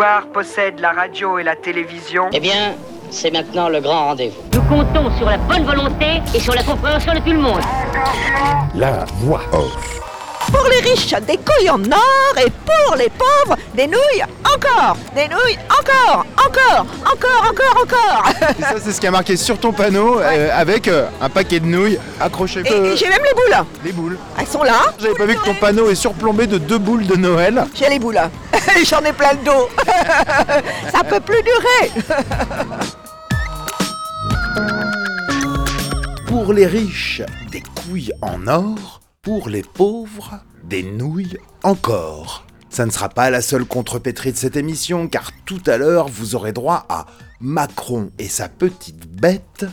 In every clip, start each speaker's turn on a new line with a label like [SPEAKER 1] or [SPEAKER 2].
[SPEAKER 1] pouvoir possède la radio et la télévision.
[SPEAKER 2] Eh bien, c'est maintenant le grand rendez-vous.
[SPEAKER 3] Nous comptons sur la bonne volonté et sur la compréhension de tout le monde.
[SPEAKER 4] La voix off.
[SPEAKER 5] Pour les riches, des couilles en or et pour les pauvres, des nouilles encore, des nouilles encore, encore, encore, encore, encore.
[SPEAKER 6] Et ça, c'est ce qui a marqué sur ton panneau euh, avec euh, un paquet de nouilles accroché.
[SPEAKER 5] Et, et j'ai même les boules.
[SPEAKER 6] Les boules.
[SPEAKER 5] Elles sont là.
[SPEAKER 6] J'avais pas vu que ton panneau est surplombé de deux boules de Noël.
[SPEAKER 5] J'ai les boules. J'en ai plein le dos. Ça peut plus durer.
[SPEAKER 4] Pour les riches, des couilles en or. Pour les pauvres, des nouilles encore. Ça ne sera pas la seule contrepétrie de cette émission, car tout à l'heure, vous aurez droit à Macron et sa petite bête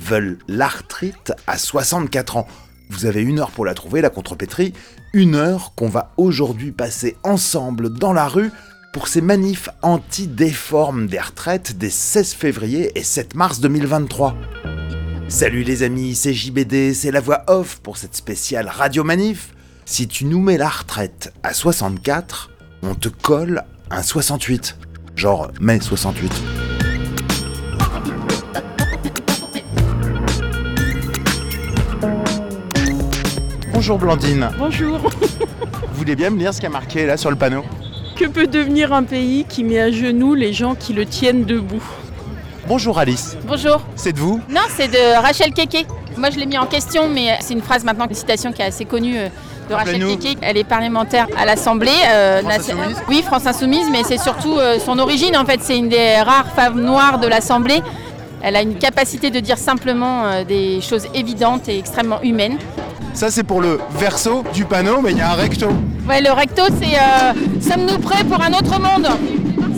[SPEAKER 4] veulent l'arthrite à 64 ans. Vous avez une heure pour la trouver, la contrepétrie. Une heure qu'on va aujourd'hui passer ensemble dans la rue pour ces manifs anti-déformes des retraites des 16 février et 7 mars 2023. Salut les amis, c'est JBD, c'est la voix off pour cette spéciale Radio Manif. Si tu nous mets la retraite à 64, on te colle un 68. Genre mai 68.
[SPEAKER 6] Bonjour Blandine.
[SPEAKER 7] Bonjour.
[SPEAKER 6] Vous voulez bien me lire ce qui a marqué là sur le panneau
[SPEAKER 7] Que peut devenir un pays qui met à genoux les gens qui le tiennent debout
[SPEAKER 6] Bonjour Alice.
[SPEAKER 8] Bonjour.
[SPEAKER 6] C'est de vous
[SPEAKER 8] Non, c'est de Rachel Keke. Moi, je l'ai mis en question, mais c'est une phrase maintenant, une citation qui est assez connue euh, de Rachel. Keke. Elle est parlementaire à l'Assemblée. euh,
[SPEAKER 6] France
[SPEAKER 8] nation-
[SPEAKER 6] Insoumise
[SPEAKER 8] Oui, France Insoumise, mais c'est surtout euh, son origine. En fait, c'est une des rares femmes noires de l'Assemblée. Elle a une capacité de dire simplement euh, des choses évidentes et extrêmement humaines.
[SPEAKER 6] Ça c'est pour le verso du panneau, mais il y a un recto.
[SPEAKER 8] Ouais, le recto, c'est euh, sommes-nous prêts pour un autre monde?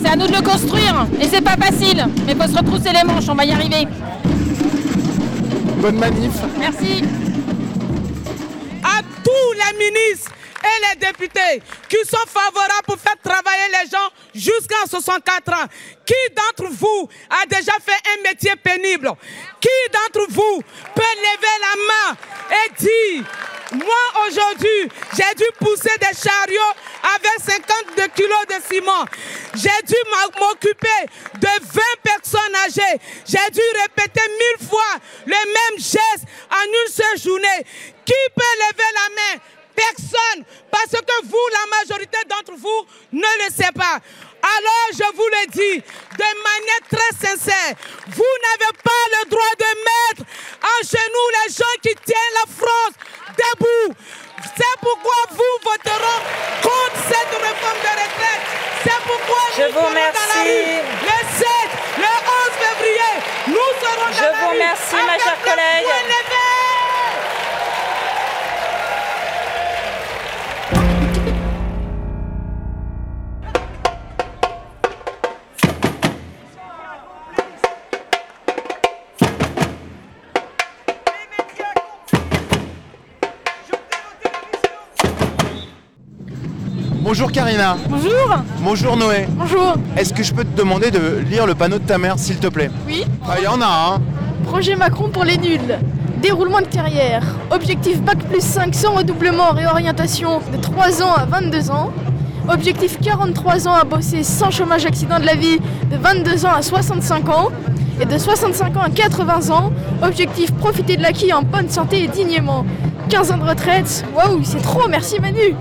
[SPEAKER 8] C'est à nous de le construire et c'est pas facile, mais faut se retrousser les manches, on va y arriver.
[SPEAKER 6] Bonne manif.
[SPEAKER 8] Merci.
[SPEAKER 9] Tous les ministres et les députés qui sont favorables pour faire travailler les gens jusqu'à 64 ans. Qui d'entre vous a déjà fait un métier pénible? Qui d'entre vous peut lever la main et dire, moi aujourd'hui, j'ai dû pousser des chariots avec 52 kilos de ciment. J'ai dû m'occuper de 20 personnes âgées. J'ai dû répéter mille fois le même geste en une seule journée. Qui peut lever la main? Personne. Parce que vous, la majorité d'entre vous, ne le sait pas. Alors, je vous le dis de manière très sincère, vous n'avez pas le droit de mettre en genoux les gens qui tiennent la France debout. C'est pourquoi vous voterez contre cette réforme de retraite. C'est pourquoi
[SPEAKER 10] Je
[SPEAKER 9] nous
[SPEAKER 10] vous
[SPEAKER 9] serons dans la rue le 7, le 11 février. Nous serons
[SPEAKER 10] Je
[SPEAKER 9] dans la
[SPEAKER 10] vous
[SPEAKER 9] rue
[SPEAKER 10] remercie, ma chère collègue.
[SPEAKER 6] Bonjour Karina.
[SPEAKER 7] Bonjour.
[SPEAKER 6] Bonjour Noé.
[SPEAKER 7] Bonjour.
[SPEAKER 6] Est-ce que je peux te demander de lire le panneau de ta mère, s'il te plaît?
[SPEAKER 11] Oui.
[SPEAKER 6] Ah, il y en a un.
[SPEAKER 11] Projet Macron pour les nuls. Déroulement de carrière. Objectif Bac plus 5 sans redoublement, réorientation de 3 ans à 22 ans. Objectif 43 ans à bosser sans chômage accident de la vie de 22 ans à 65 ans. Et de 65 ans à 80 ans. Objectif profiter de l'acquis en bonne santé et dignement. 15 ans de retraite. Waouh, c'est trop, merci Manu.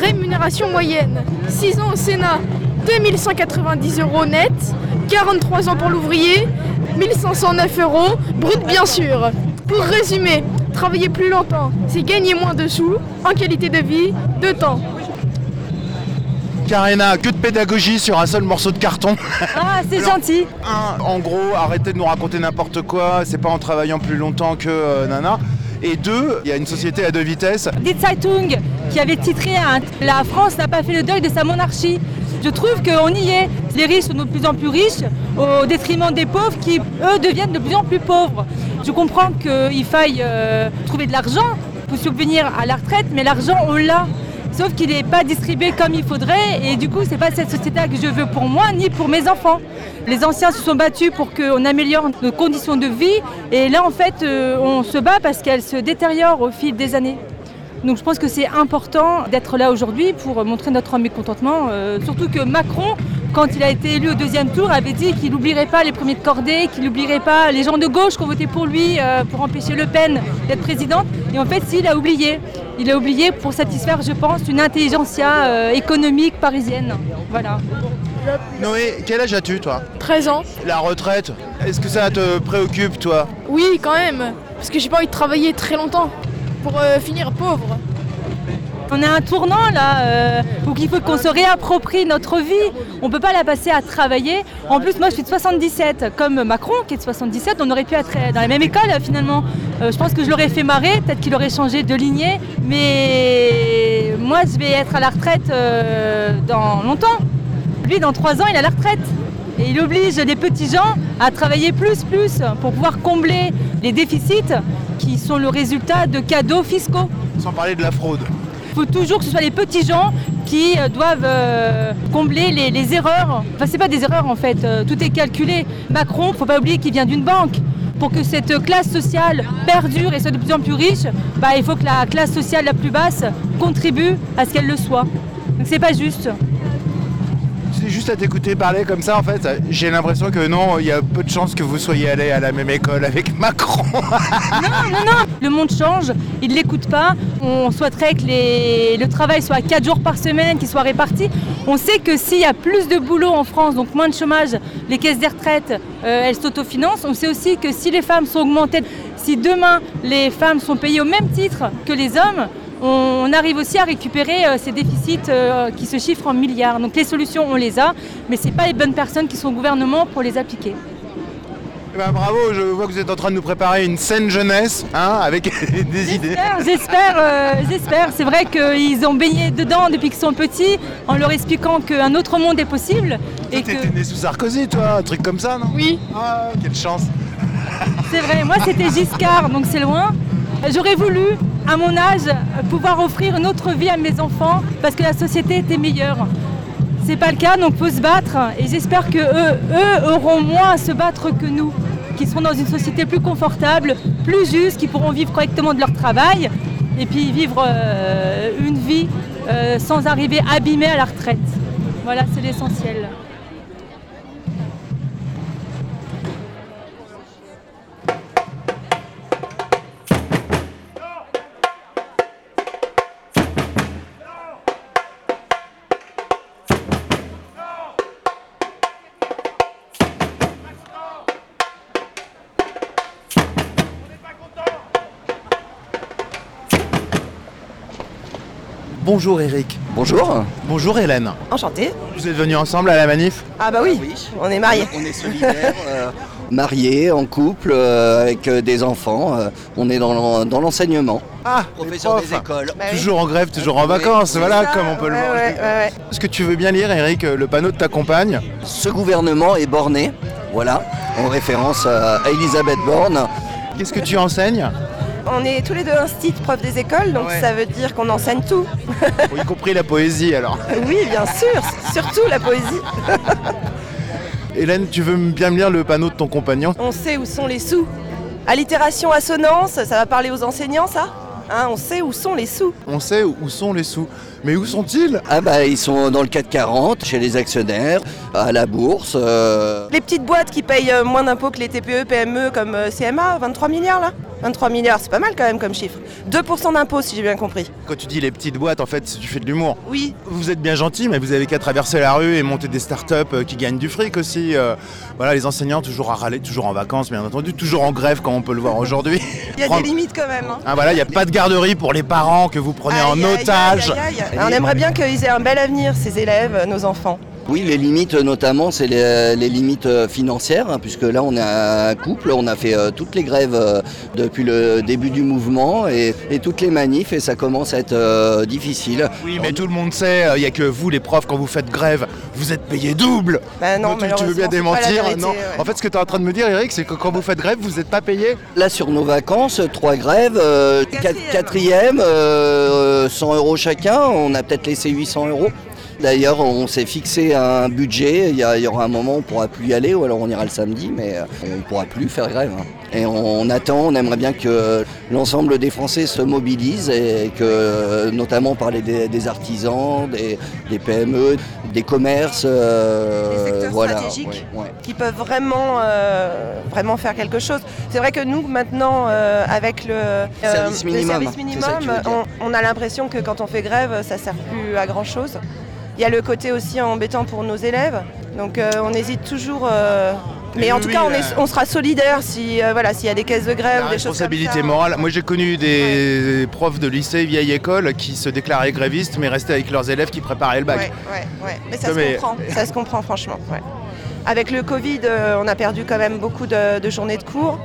[SPEAKER 11] Rémunération moyenne. 6 ans au Sénat, 2190 euros net. 43 ans pour l'ouvrier, 1509 euros, brut bien sûr. Pour résumer, travailler plus longtemps, c'est gagner moins de sous, en qualité de vie, de temps.
[SPEAKER 6] Karina, que de pédagogie sur un seul morceau de carton.
[SPEAKER 10] Ah, c'est gentil.
[SPEAKER 6] Un, en gros, arrêtez de nous raconter n'importe quoi, c'est pas en travaillant plus longtemps que euh, nana. Et deux, il y a une société à deux vitesses.
[SPEAKER 10] Die Zeitung qui avait titré La France n'a pas fait le deuil de sa monarchie. Je trouve qu'on y est. Les riches sont de plus en plus riches au détriment des pauvres qui, eux, deviennent de plus en plus pauvres. Je comprends qu'il faille euh, trouver de l'argent pour subvenir à la retraite, mais l'argent, on l'a. Sauf qu'il n'est pas distribué comme il faudrait et du coup, c'est pas cette société que je veux pour moi ni pour mes enfants. Les anciens se sont battus pour qu'on améliore nos conditions de vie et là, en fait, euh, on se bat parce qu'elles se détériorent au fil des années. Donc je pense que c'est important d'être là aujourd'hui pour montrer notre mécontentement. euh, surtout que Macron, quand il a été élu au deuxième tour, avait dit qu'il n'oublierait pas les premiers de cordée, qu'il n'oublierait pas les gens de gauche qui ont voté pour lui euh, pour empêcher Le Pen d'être présidente. Et en fait, s'il a oublié. Il a oublié pour satisfaire, je pense, une intelligentsia euh, économique parisienne. Voilà.
[SPEAKER 6] Noé, quel âge as-tu toi?
[SPEAKER 11] 13 ans.
[SPEAKER 6] La retraite, est-ce que ça te préoccupe toi?
[SPEAKER 11] Oui, quand même. Parce que j'ai pas envie de travailler très longtemps pour euh, finir pauvre.
[SPEAKER 10] On a un tournant là euh, où il faut qu'on se réapproprie notre vie. On ne peut pas la passer à travailler. En plus, moi je suis de 77, comme Macron qui est de 77. On aurait pu être dans la même école finalement. Euh, je pense que je l'aurais fait marrer, peut-être qu'il aurait changé de lignée. Mais moi je vais être à la retraite dans longtemps. Lui, dans 3 ans, il a la retraite. Et il oblige les petits gens à travailler plus, plus pour pouvoir combler les déficits qui sont le résultat de cadeaux fiscaux.
[SPEAKER 6] Sans parler de la fraude.
[SPEAKER 10] Il faut toujours que ce soit les petits gens qui euh, doivent euh, combler les, les erreurs. Enfin, c'est pas des erreurs en fait, euh, tout est calculé. Macron, faut pas oublier qu'il vient d'une banque. Pour que cette classe sociale perdure et soit de plus en plus riche, bah, il faut que la classe sociale la plus basse contribue à ce qu'elle le soit. Donc c'est pas juste.
[SPEAKER 6] Juste à t'écouter parler comme ça, en fait, j'ai l'impression que non, il y a peu de chances que vous soyez allé à la même école avec Macron.
[SPEAKER 10] Non, non, non, le monde change, il ne l'écoute pas. On souhaiterait que le travail soit à 4 jours par semaine, qu'il soit réparti. On sait que s'il y a plus de boulot en France, donc moins de chômage, les caisses des retraites, euh, elles s'autofinancent. On sait aussi que si les femmes sont augmentées, si demain les femmes sont payées au même titre que les hommes, on arrive aussi à récupérer euh, ces déficits euh, qui se chiffrent en milliards. Donc les solutions, on les a, mais ce n'est pas les bonnes personnes qui sont au gouvernement pour les appliquer.
[SPEAKER 6] Eh ben, bravo, je vois que vous êtes en train de nous préparer une saine jeunesse, hein, avec des idées.
[SPEAKER 10] J'espère, J'espère, euh, j'espère. C'est vrai qu'ils ont baigné dedans depuis qu'ils sont petits, en leur expliquant qu'un autre monde est possible. Et que
[SPEAKER 6] T'es né sous Sarkozy, toi, un truc comme ça, non?
[SPEAKER 11] Oui.
[SPEAKER 6] Ah, quelle chance.
[SPEAKER 10] c'est vrai, moi c'était Giscard, donc c'est loin. J'aurais voulu, à mon âge, pouvoir offrir une autre vie à mes enfants parce que la société était meilleure. C'est pas le cas, donc faut se battre. Et j'espère que eux, auront moins à se battre que nous, qui seront dans une société plus confortable, plus juste, qui pourront vivre correctement de leur travail et puis vivre euh, une vie euh, sans arriver abîmés à la retraite. Voilà, c'est l'essentiel.
[SPEAKER 4] Bonjour Eric.
[SPEAKER 12] Bonjour.
[SPEAKER 6] Bonjour Hélène.
[SPEAKER 5] Enchanté.
[SPEAKER 6] Vous êtes venus ensemble à la manif
[SPEAKER 5] Ah bah oui, on est mariés.
[SPEAKER 12] On est solidaires, euh, mariés, en couple, euh, avec euh, des enfants. euh, on est dans l'en- dans l'enseignement.
[SPEAKER 6] Ah,
[SPEAKER 12] Professeur des écoles.
[SPEAKER 5] Bah oui.
[SPEAKER 6] Toujours en grève, toujours en
[SPEAKER 12] Oui,
[SPEAKER 6] vacances, voilà comme on peut le voir.
[SPEAKER 5] ouais, ouais, ouais.
[SPEAKER 6] Est-ce que tu veux bien lire, Eric, le panneau de ta compagne?
[SPEAKER 12] Ce gouvernement est borné, voilà, en référence à à Elisabeth Borne.
[SPEAKER 6] Qu'est-ce que tu enseignes?
[SPEAKER 5] On est tous les deux instits, profs des écoles, donc
[SPEAKER 6] Ouais.
[SPEAKER 5] ça veut dire qu'on enseigne tout.
[SPEAKER 6] Y compris la poésie alors.
[SPEAKER 5] Oui, bien sûr, surtout la poésie.
[SPEAKER 6] Hélène, tu veux bien me lire le panneau de ton compagnon?
[SPEAKER 5] On sait où sont les sous. Allitération, assonance, ça va parler aux enseignants, ça? Hein, On sait où sont les sous.
[SPEAKER 6] On sait où sont les sous. Mais où sont-ils?
[SPEAKER 12] Ah bah ils sont dans le 440, chez les actionnaires, à la bourse. euh,
[SPEAKER 5] Les petites boîtes qui payent euh, moins d'impôts que les TPE, PME comme euh, CMA, 23 milliards là? 23 milliards, c'est pas mal quand même comme chiffre. 2% d'impôts si j'ai bien compris.
[SPEAKER 6] Quand tu dis les petites boîtes, en fait, tu fais de l'humour.
[SPEAKER 5] Oui.
[SPEAKER 6] Vous êtes bien gentil, mais vous avez qu'à traverser la rue et monter des startups euh, qui gagnent du fric aussi. euh, voilà, les enseignants toujours à râler, toujours en vacances, bien entendu, toujours en grève, comme on peut le voir aujourd'hui.
[SPEAKER 5] Il y a
[SPEAKER 6] Prendre-
[SPEAKER 5] des limites quand même. hein.
[SPEAKER 6] Ah voilà, il n'y a pas de garderie pour les parents que vous prenez en
[SPEAKER 5] Aïe, aïe,
[SPEAKER 6] otage.
[SPEAKER 5] aïe, aïe, aïe. On aimerait bien qu'ils aient un bel avenir, ces élèves, nos enfants.
[SPEAKER 12] Oui, les limites euh, notamment, c'est les, les limites euh, financières, hein, puisque là on est un couple, on a fait euh, toutes les grèves euh, depuis le début du mouvement et, et toutes les manifs et ça commence à être euh, difficile.
[SPEAKER 6] Oui, mais tout le monde sait, il n'y a que vous, les profs, quand vous faites grève, vous êtes payés double.
[SPEAKER 5] Bah non,
[SPEAKER 6] tu, tu veux bien démentir
[SPEAKER 5] vérité,
[SPEAKER 6] Non.
[SPEAKER 5] ouais.
[SPEAKER 6] En fait, ce que tu es en train de me dire, Eric, c'est que quand vous faites grève, vous n'êtes pas payé.
[SPEAKER 12] Là sur nos vacances, trois grèves, euh, quat- quatrième, euh, 100 euros chacun, on a peut-être laissé 800 euros. D'ailleurs, on s'est fixé un budget. Il y, aura un moment où on pourra plus y aller, ou alors on ira le samedi, mais euh, on ne pourra plus faire grève. hein. Et on, on attend, on aimerait bien que l'ensemble des Français se mobilisent et que, notamment par les, des, des artisans, des, des PME, des commerces, euh,
[SPEAKER 13] Des secteurs
[SPEAKER 12] voilà.
[SPEAKER 13] stratégiques.
[SPEAKER 12] ouais, ouais.
[SPEAKER 13] qui peuvent vraiment, euh, vraiment faire quelque chose. C'est vrai que nous, maintenant, euh, avec le,
[SPEAKER 12] Service
[SPEAKER 13] le
[SPEAKER 12] minimum,
[SPEAKER 13] service
[SPEAKER 12] dire.
[SPEAKER 13] on, on a l'impression que quand on fait grève, ça sert plus à grand chose. Il y a le côté aussi embêtant pour nos élèves, donc euh, on hésite toujours. euh, mais
[SPEAKER 6] Oui,
[SPEAKER 13] en tout
[SPEAKER 6] oui,
[SPEAKER 13] cas, on,
[SPEAKER 6] là.
[SPEAKER 13] est- on sera solidaire si euh, voilà s'il y a des caisses de grève,
[SPEAKER 6] La
[SPEAKER 13] des choses comme
[SPEAKER 6] responsabilité
[SPEAKER 13] ça.
[SPEAKER 6] morale. Moi j'ai connu des profs de lycée vieille école qui se déclaraient grévistes mais restaient avec leurs élèves qui préparaient le bac.
[SPEAKER 13] Ouais. Mais ça se comprend, ça se comprend franchement. Avec le Covid, on a perdu quand même beaucoup de, de journées de cours,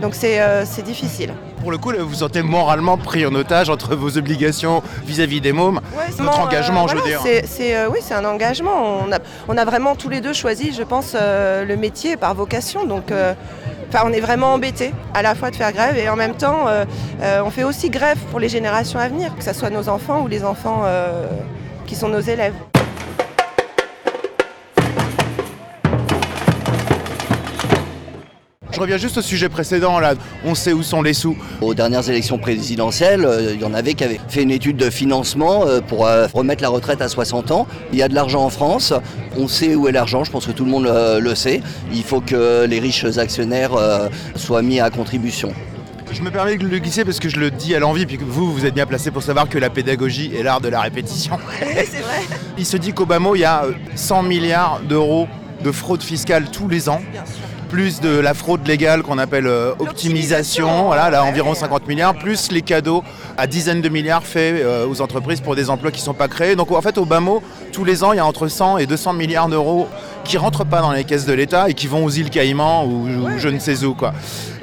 [SPEAKER 13] donc c'est difficile.
[SPEAKER 6] Pour le coup, là, vous vous sentez moralement pris en otage entre vos obligations vis-à-vis des mômes, votre
[SPEAKER 13] Vraiment,
[SPEAKER 6] engagement,
[SPEAKER 13] euh,
[SPEAKER 6] je veux
[SPEAKER 13] voilà,
[SPEAKER 6] dire.
[SPEAKER 13] c'est- c'est, euh, oui, c'est un engagement. On a, on a vraiment tous les deux choisi, je pense, euh, le métier par vocation. Donc, euh, on est vraiment embêtés à la fois de faire grève et en même temps, on fait aussi grève pour les générations à venir, que ce soit nos enfants ou les enfants qui sont nos élèves.
[SPEAKER 6] Je reviens juste au sujet précédent, là. On sait où sont les sous.
[SPEAKER 12] Aux dernières élections présidentielles, euh, il y en avait qui avaient fait une étude de financement euh, pour euh, remettre la retraite à 60 ans. Il y a de l'argent en France. On sait où est l'argent, je pense que tout le monde euh, le sait. Il faut que les riches actionnaires euh, soient mis à contribution.
[SPEAKER 6] Je me permets de le glisser parce que je le dis à l'envie, puis que vous, vous êtes bien placé pour savoir que la pédagogie est l'art de la répétition.
[SPEAKER 13] c'est vrai.
[SPEAKER 6] Il se dit qu'au Bamo, il y a euh, 100 milliards d'euros de fraude fiscale tous les ans. Plus de la fraude légale qu'on appelle euh, optimisation, voilà, là environ 50 milliards, plus les cadeaux à dizaines de milliards faits euh, aux entreprises pour des emplois qui ne sont pas créés. Donc en fait au Bamo, tous les ans, il y a entre 100 et 200 milliards d'euros qui rentrent pas dans les caisses de l'État et qui vont aux îles Caïmans ou, ou je ne sais où. Quoi.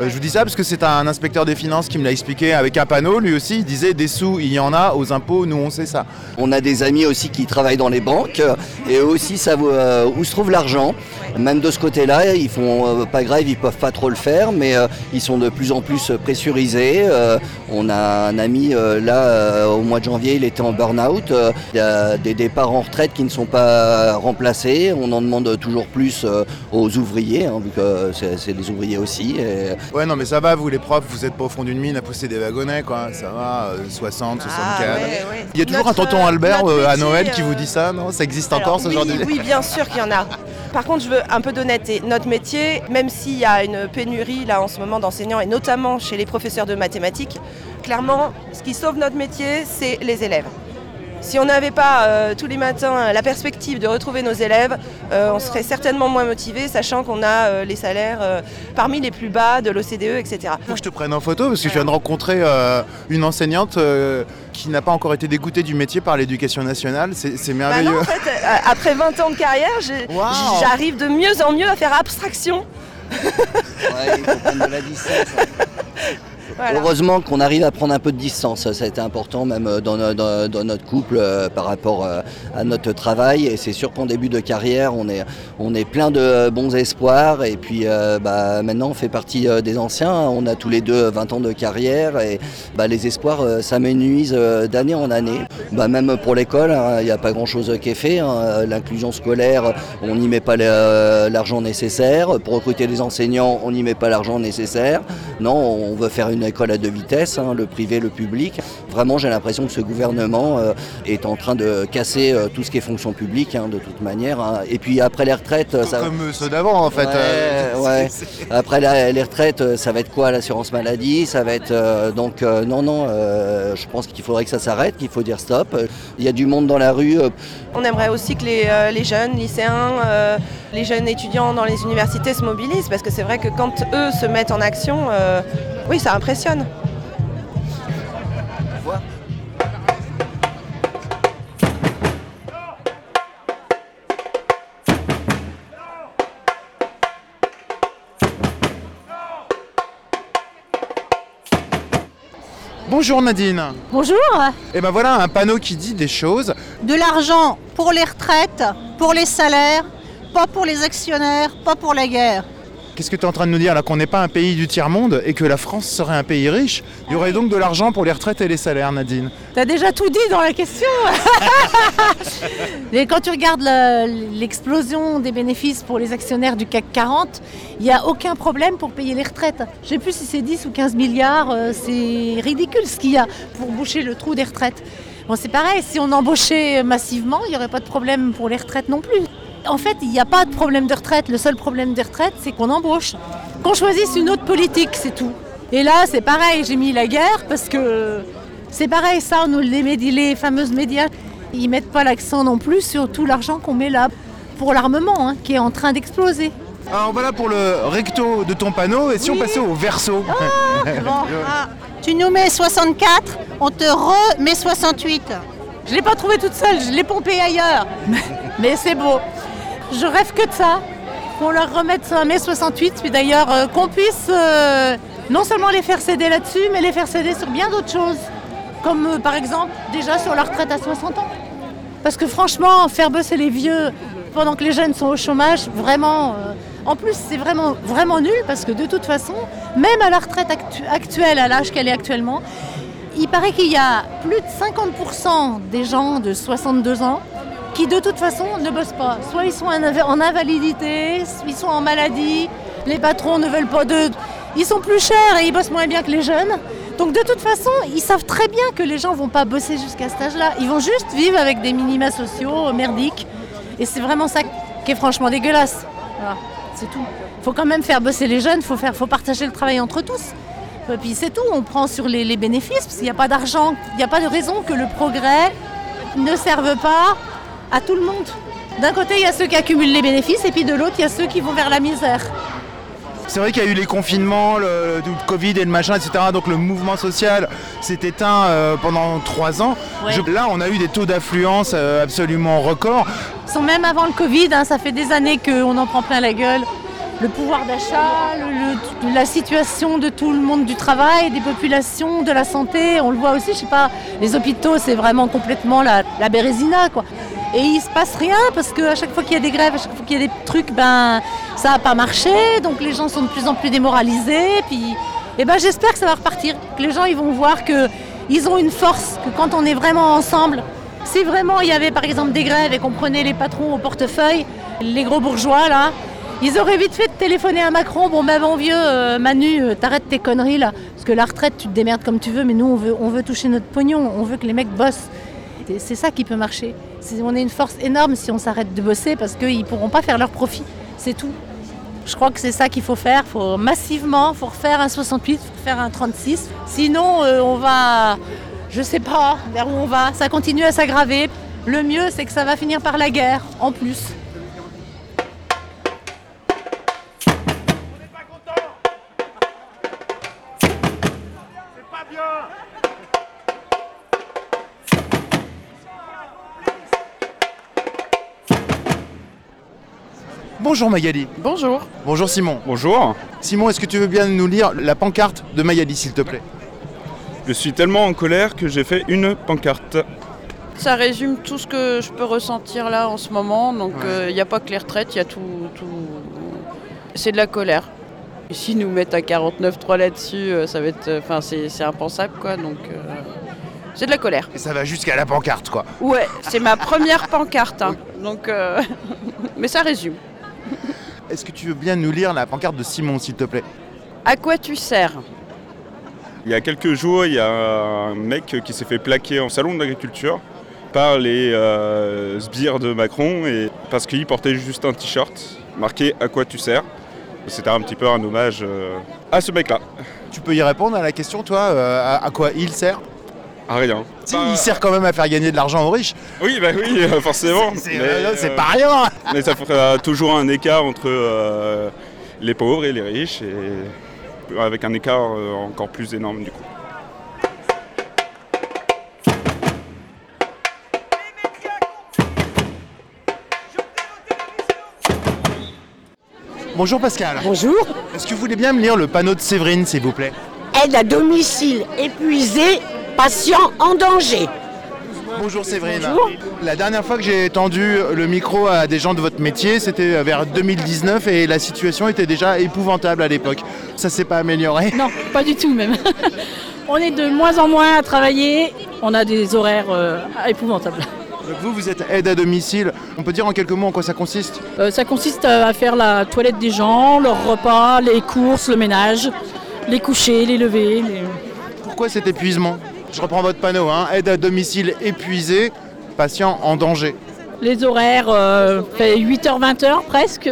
[SPEAKER 6] Euh, je vous dis ça parce que c'est un inspecteur des finances qui me l'a expliqué avec un panneau. Lui aussi, il disait des sous, il y en a, aux impôts, nous on sait ça.
[SPEAKER 12] On a des amis aussi qui travaillent dans les banques euh, et eux aussi savent euh, où se trouve l'argent. Même de ce côté-là, ils font euh, pas grève, ils peuvent pas trop le faire, mais euh, ils sont de plus en plus pressurisés. Euh, on a un ami euh, là euh, au mois de janvier, il était en burn-out. Euh, Il y a des départs en retraite qui ne sont pas remplacés. On en demande toujours plus euh, aux ouvriers, hein, vu que c'est c'est des ouvriers aussi. Et
[SPEAKER 6] Ouais, non, mais ça va, vous les profs, vous êtes pas au fond d'une mine à pousser des wagonnets, quoi. Ça va, euh, 60, 64.
[SPEAKER 13] ouais, ouais.
[SPEAKER 6] Il y a toujours
[SPEAKER 13] Notre,
[SPEAKER 6] un tonton Albert euh, à
[SPEAKER 13] métier,
[SPEAKER 6] Noël qui
[SPEAKER 13] euh,
[SPEAKER 6] vous dit ça, non? Ça existe
[SPEAKER 13] Alors,
[SPEAKER 6] encore ce
[SPEAKER 13] oui,
[SPEAKER 6] genre de.
[SPEAKER 13] Oui, bien sûr qu'il y en a. Par contre, je veux un peu d'honnêteté. Notre métier, même s'il y a une pénurie là en ce moment d'enseignants et notamment chez les professeurs de mathématiques, clairement, ce qui sauve notre métier, c'est les élèves. Si on n'avait pas euh, tous les matins la perspective de retrouver nos élèves, euh, on serait certainement moins motivé, sachant qu'on a euh, les salaires euh, parmi les plus bas de l'OCDE, etc.
[SPEAKER 6] Faut que je te prenne en photo parce que je viens de rencontrer euh, une enseignante euh, qui n'a pas encore été dégoûtée du métier par l'éducation nationale. C'est
[SPEAKER 13] Bah
[SPEAKER 6] merveilleux.
[SPEAKER 13] non, en fait, euh, après 20 ans de carrière, j'arrive de mieux en mieux à faire abstraction.
[SPEAKER 12] Ouais, il faut prendre de la distance. Heureusement qu'on arrive à prendre un peu de distance, ça a été important même euh, dans, no- dans- dans notre couple euh, par rapport euh, à notre travail. Et c'est sûr qu'en début de carrière on est, plein de bons espoirs. Et puis bah, maintenant on fait partie des anciens, on a tous les deux 20 ans de carrière. Et bah, les espoirs s'amenuisent d'année en année. Bah, même pour l'école, hein, il n'y a pas grand chose qui est fait, hein. l'inclusion scolaire on n'y met pas l'argent nécessaire, pour recruter des enseignants on n'y met pas l'argent nécessaire, non on veut faire une école à deux vitesses, hein, le privé, le public. Vraiment, j'ai l'impression que ce gouvernement euh, est en train de casser euh, tout ce qui est fonction publique, hein, de toute manière. hein. Et puis après les retraites, euh, ça...
[SPEAKER 6] Comme ceux d'avant en fait.
[SPEAKER 12] Ouais, ouais. Après la- les retraites, ça va être quoi l'assurance maladie? Ça va être euh, donc non non. je pense qu'il faudrait que ça s'arrête, qu'il faut dire stop. Il y a du monde dans la rue.
[SPEAKER 13] On aimerait aussi que les, euh, jeunes lycéens, euh, les jeunes étudiants dans les universités se mobilisent parce que c'est vrai que quand eux se mettent en action, euh, oui, ça impressionne.
[SPEAKER 6] Bonjour Nadine.
[SPEAKER 14] Bonjour.
[SPEAKER 6] Et ben voilà un panneau qui dit des choses.
[SPEAKER 14] De l'argent pour les retraites, pour les salaires, pas pour les actionnaires, pas pour la guerre.
[SPEAKER 6] Qu'est-ce que tu es en train de nous dire là Qu'on n'est pas un pays du tiers-monde et que la France serait un pays riche? Il y aurait donc de l'argent pour les retraites et les salaires, Nadine
[SPEAKER 14] T'as déjà tout dit dans la question Et quand tu regardes le- l'explosion des bénéfices pour les actionnaires du CAC 40, il n'y a aucun problème pour payer les retraites. Je ne sais plus si c'est 10 ou 15 milliards, euh, c'est ridicule ce qu'il y a pour boucher le trou des retraites. Bon, c'est pareil, si on embauchait massivement, il n'y aurait pas de problème pour les retraites non plus. En fait, il n'y a pas de problème de retraite. Le seul problème des retraites, c'est qu'on embauche. Qu'on choisisse une autre politique, c'est tout. Et là, c'est pareil, j'ai mis la guerre parce que c'est pareil, ça, nous, les, les fameuses médias, ils mettent pas l'accent non plus sur tout l'argent qu'on met là pour l'armement, hein, qui est en train d'exploser.
[SPEAKER 6] Alors voilà pour le recto de ton panneau, et si on passait au verso
[SPEAKER 14] Tu nous mets 64, on te remet 68. Je l'ai pas trouvé toute seule, je l'ai pompé ailleurs. Mais c'est beau. Je rêve que de ça, qu'on leur remette un mai 68, puis d'ailleurs euh, qu'on puisse euh, non seulement les faire céder là-dessus, mais les faire céder sur bien d'autres choses. Comme euh, par exemple déjà sur la retraite à 60 ans. Parce que franchement, faire bosser les vieux pendant que les jeunes sont au chômage, vraiment. en plus, c'est vraiment, vraiment nul parce que de toute façon, même à la retraite actu- actuelle, à l'âge qu'elle est actuellement, il paraît qu'il y a plus de 50% des gens de 62 ans qui de toute façon ne bossent pas. Soit ils sont en inv- en invalidité, ils sont en maladie, les patrons ne veulent pas d'eux. Ils sont plus chers et ils bossent moins bien que les jeunes. Donc de toute façon, ils savent très bien que les gens vont pas bosser jusqu'à cet âge-là. Ils vont juste vivre avec des minima sociaux merdiques. Et c'est vraiment ça qui est franchement dégueulasse. Voilà, c'est tout. faut quand même faire bosser les jeunes, faut, faire, faut partager le travail entre tous. Et puis c'est tout, on prend sur les, les bénéfices, parce qu'il n'y a pas d'argent, il n'y a pas de raison que le progrès ne serve pas à tout le monde. D'un côté, il y a ceux qui accumulent les bénéfices, et puis de l'autre, il y a ceux qui vont vers la misère.
[SPEAKER 6] C'est vrai qu'il y a eu les confinements, le, le Covid et le machin, etc. Donc le mouvement social s'est éteint euh, pendant trois ans.
[SPEAKER 14] Ouais.
[SPEAKER 6] Je- là, on a eu des taux d'affluence euh, absolument records.
[SPEAKER 14] Sans même avant le Covid, hein, ça fait des années qu'on en prend plein la gueule. Le pouvoir d'achat, le- le- la situation de tout le monde du travail, des populations, de la santé, on le voit aussi, je sais pas, les hôpitaux, c'est vraiment complètement la, la bérésina, quoi. Et il se passe rien parce qu'à chaque fois qu'il y a des grèves, à chaque fois qu'il y a des trucs, ben ça n'a pas marché, donc les gens sont de plus en plus démoralisés. Et ben j'espère que ça va repartir, que les gens vont voir que ils ont une force, que quand on est vraiment ensemble, si vraiment il y avait par exemple des grèves et qu'on prenait les patrons au portefeuille, les gros bourgeois là, ils auraient vite fait de téléphoner à Macron, bon ben bon vieux euh, Manu, euh, t'arrêtes tes conneries là, parce que la retraite tu te démerdes comme tu veux, mais nous on veut, on veut toucher notre pognon, on veut que les mecs bossent. C'est ça qui peut marcher. On est une force énorme si on s'arrête de bosser parce qu'ils ne pourront pas faire leur profit. C'est tout. Je crois que c'est ça qu'il faut faire. Il faut massivement, faut refaire un 68, faut refaire un 36. Sinon, euh, on va, je sais pas vers où on va. Ça continue à s'aggraver. Le mieux, c'est que ça va finir par la guerre, en plus.
[SPEAKER 6] Bonjour Magali.
[SPEAKER 15] Bonjour.
[SPEAKER 6] Bonjour Simon.
[SPEAKER 15] Bonjour.
[SPEAKER 6] Simon, est-ce que tu veux bien nous lire la pancarte de Magali, s'il te plaît?
[SPEAKER 15] Je suis tellement en colère que j'ai fait une pancarte.
[SPEAKER 16] Ça résume tout ce que je peux ressentir là en ce moment. Donc il n'y a pas que les retraites, il y a tout. tout... C'est de la colère. Et S'ils nous mettent un 49.3 là-dessus, euh, ça va être. Enfin, c'est c'est impensable quoi. Donc euh, c'est de la colère.
[SPEAKER 6] Et ça va jusqu'à la pancarte, quoi.
[SPEAKER 16] Ouais, c'est ma première pancarte. hein. Donc, euh, mais ça résume.
[SPEAKER 6] Est-ce que tu veux bien nous lire la pancarte de Simon, s'il te plaît?
[SPEAKER 16] À quoi tu sers?
[SPEAKER 15] Il y a quelques jours, il y a un mec qui s'est fait plaquer en salon de l'agriculture par les euh, sbires de Macron et parce qu'il portait juste un t-shirt marqué À quoi tu sers C'était un petit peu un hommage euh, à ce mec-là.
[SPEAKER 6] Tu peux y répondre à la question, toi euh, à, à quoi il sert?
[SPEAKER 15] À rien.
[SPEAKER 6] Si, il sert quand même à faire gagner de l'argent aux riches.
[SPEAKER 15] Oui, bah oui, euh, forcément.
[SPEAKER 6] C'est- euh, c'est
[SPEAKER 15] euh,
[SPEAKER 6] pas rien.
[SPEAKER 15] Mais ça fera toujours un écart entre euh, les pauvres et les riches, et avec un écart encore plus énorme du coup.
[SPEAKER 6] Bonjour Pascal.
[SPEAKER 17] Bonjour.
[SPEAKER 6] Est-ce que vous voulez bien me lire le panneau de Séverine, s'il vous plaît?
[SPEAKER 17] Aide à domicile épuisé, patient en danger.
[SPEAKER 6] Bonjour Séverine.
[SPEAKER 7] Bonjour.
[SPEAKER 6] La dernière fois que j'ai tendu le micro à des gens de votre métier, c'était vers 2019 et la situation était déjà épouvantable à l'époque. Ça s'est pas amélioré
[SPEAKER 7] Non, pas du tout même. On est de moins en moins à travailler. On a des horaires euh, épouvantables.
[SPEAKER 6] Donc vous, vous êtes aide à domicile. On peut dire en quelques mots en quoi ça consiste?
[SPEAKER 7] Euh, ça consiste à faire la toilette des gens, leur repas, les courses, le ménage, les coucher, les lever. les-
[SPEAKER 6] Pourquoi cet épuisement? Je reprends votre panneau, hein. aide à domicile épuisé, patient en danger.
[SPEAKER 7] Les horaires, euh, fait 8h-20h presque.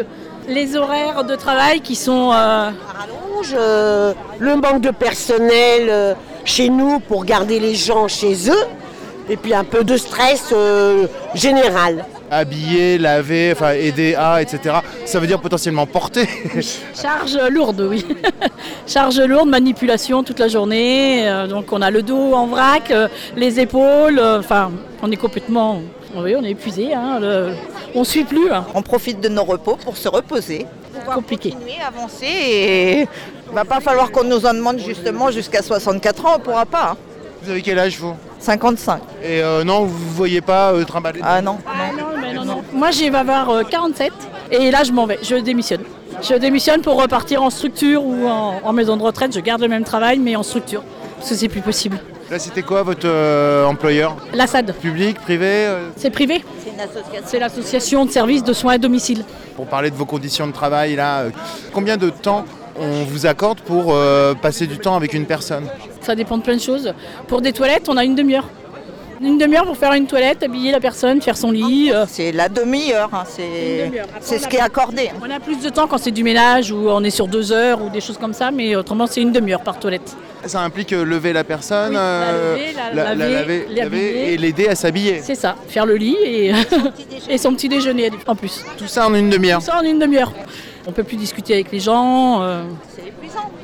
[SPEAKER 7] Les horaires de travail qui sont... euh,
[SPEAKER 17] euh, le manque de personnel euh, chez nous pour garder les gens chez eux, et puis un peu de stress euh, général.
[SPEAKER 6] Habiller, laver, enfin aider à, etc. Ça veut dire potentiellement porter.
[SPEAKER 7] Charge lourde, oui. Charge lourde, manipulation toute la journée. euh, donc on a le dos en vrac, euh, les épaules. euh, Enfin, on est complètement. Oui, on est épuisé. Hein, le- on ne suit plus. hein.
[SPEAKER 5] On profite de nos repos pour se reposer.
[SPEAKER 7] Compliqué.
[SPEAKER 5] Continuer, avancer et il va pas falloir qu'on nous en demande justement jusqu'à 64 ans, on pourra pas. hein.
[SPEAKER 6] Vous avez quel âge vous?
[SPEAKER 5] 55.
[SPEAKER 6] Et euh, non, vous ne voyez pas euh, trimballer
[SPEAKER 5] Ah non.
[SPEAKER 7] Mais non, non. Moi, j'ai va avoir euh, 47 et là, je m'en vais. Je démissionne. Je démissionne pour repartir en structure ou en, en maison de retraite. Je garde le même travail, mais en structure. Parce que c'est plus possible.
[SPEAKER 6] Là, c'était quoi votre euh, employeur?
[SPEAKER 7] La SAD.
[SPEAKER 6] Public, privé euh,
[SPEAKER 7] C'est privé. C'est l'association de services de soins à domicile.
[SPEAKER 6] Pour parler de vos conditions de travail, là, euh, combien de temps on vous accorde pour passer du temps avec une personne?
[SPEAKER 7] Ça dépend de plein de choses. Pour des toilettes, on a une demi-heure. Une demi-heure pour faire une toilette, habiller la personne, faire son lit. euh.
[SPEAKER 5] C'est la demi-heure, hein, c'est c'est ce qui est accordé.
[SPEAKER 7] On a plus de temps quand c'est du ménage ou on est sur deux heures ou des choses comme ça, mais autrement c'est une demi-heure par toilette.
[SPEAKER 6] Ça implique euh, lever la personne, euh,
[SPEAKER 7] lever, la laver,
[SPEAKER 6] laver,
[SPEAKER 7] l'habiller.
[SPEAKER 6] laver et l'aider à s'habiller.
[SPEAKER 7] C'est ça, faire le lit et, et son petit déjeuner en plus.
[SPEAKER 6] Tout ça en une demi-heure.
[SPEAKER 7] Tout ça en une demi-heure. On peut plus discuter avec les gens. euh.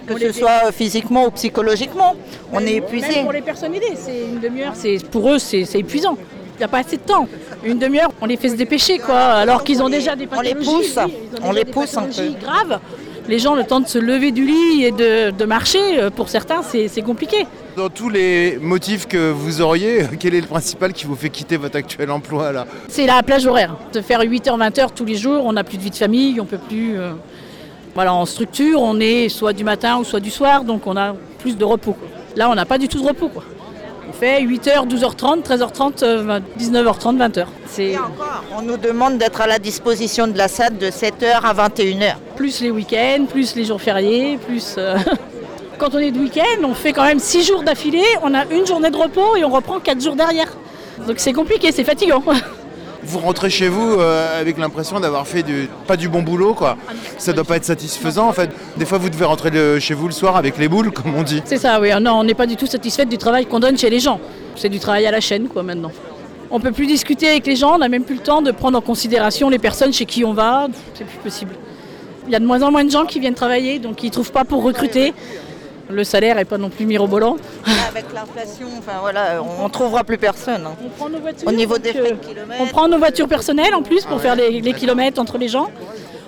[SPEAKER 5] Que ce soit physiquement ou psychologiquement, on est
[SPEAKER 7] Même
[SPEAKER 5] épuisé.
[SPEAKER 7] pour les personnes aidées, c'est une demi-heure, c'est pour eux c'est c'est épuisant. Il n'y a pas assez de temps. Une demi-heure, on les fait se dépêcher quoi, alors qu'ils ont déjà des
[SPEAKER 5] on les
[SPEAKER 7] pathologies.
[SPEAKER 5] pousse,
[SPEAKER 7] oui,
[SPEAKER 5] on les pousse un
[SPEAKER 7] pathologies graves. Les gens, le temps de se lever du lit et de, de marcher, euh, pour certains, c'est c'est compliqué.
[SPEAKER 6] Dans tous les motifs que vous auriez, quel est le principal qui vous fait quitter votre actuel emploi là?
[SPEAKER 7] C'est la plage horaire. De faire 8h, 20h tous les jours, on n'a plus de vie de famille, on peut plus. euh, Voilà, en structure, on est soit du matin ou soit du soir, donc on a plus de repos. Là, on n'a pas du tout de repos. Quoi. On fait 8h, 12h30, 13h30, euh, 19h30, 20h. C'est
[SPEAKER 5] On nous demande d'être à la disposition de la SAD de 7h à 21h.
[SPEAKER 7] plus les week-ends, plus les jours fériés, plus. euh, Quand on est de week-end, on fait quand même 6 jours d'affilée, on a une journée de repos et on reprend 4 jours derrière. Donc c'est compliqué, c'est fatigant.
[SPEAKER 6] Vous rentrez chez vous euh, avec l'impression d'avoir fait du, pas du bon boulot quoi. Ça doit pas être satisfaisant en fait. Des fois vous devez rentrer le- chez vous le soir avec les boules comme on dit.
[SPEAKER 7] C'est ça, oui. Non, on n'est pas du tout satisfait du travail qu'on donne chez les gens. C'est du travail à la chaîne, quoi, maintenant. On peut plus discuter avec les gens, on n'a même plus le temps de prendre en considération les personnes chez qui on va. C'est plus possible. Il y a de moins en moins de gens qui viennent travailler, donc ils ne trouvent pas pour recruter. Le salaire n'est pas non plus mirobolant.
[SPEAKER 5] Avec l'inflation, enfin voilà, on ne trouvera plus personne. hein.
[SPEAKER 7] On prend nos voitures,
[SPEAKER 5] Au niveau des
[SPEAKER 7] donc, euh,
[SPEAKER 5] frais de kilomètres.
[SPEAKER 7] On prend nos voitures personnelles en plus pour faire les, les kilomètres entre les gens.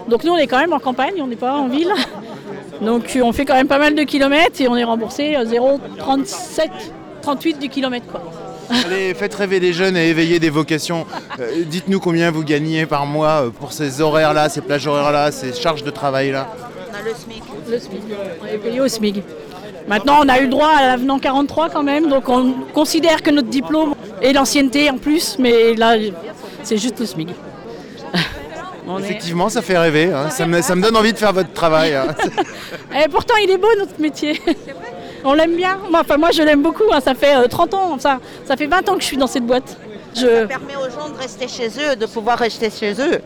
[SPEAKER 7] Donc nous, on est quand même en campagne, on n'est pas en ville. Donc euh, on fait quand même pas mal de kilomètres et on est remboursé à 0,37, 38 du kilomètre. Quoi.
[SPEAKER 6] Allez, faites rêver les jeunes et éveiller des vocations. Euh, Dites-nous combien vous gagnez par mois euh, pour ces horaires-là, ces plages horaires-là, ces charges de travail-là.
[SPEAKER 5] On a le SMIC.
[SPEAKER 7] Le SMIC, on est payé au SMIC. Maintenant, on a eu le droit à l'avenant 43 quand même, donc on considère que notre diplôme est l'ancienneté en plus, mais là, c'est juste le. On est-
[SPEAKER 6] Effectivement, ça fait rêver. hein. Ça, me, ça me donne envie de faire votre travail. hein.
[SPEAKER 7] Et pourtant, il est beau notre métier. On l'aime bien. Moi, enfin, moi, je l'aime beaucoup. hein. Ça fait euh, 30 ans, ça, ça fait 20 ans que je suis dans cette boîte. Je...
[SPEAKER 5] Ça permet aux gens de rester chez eux, de pouvoir rester chez eux.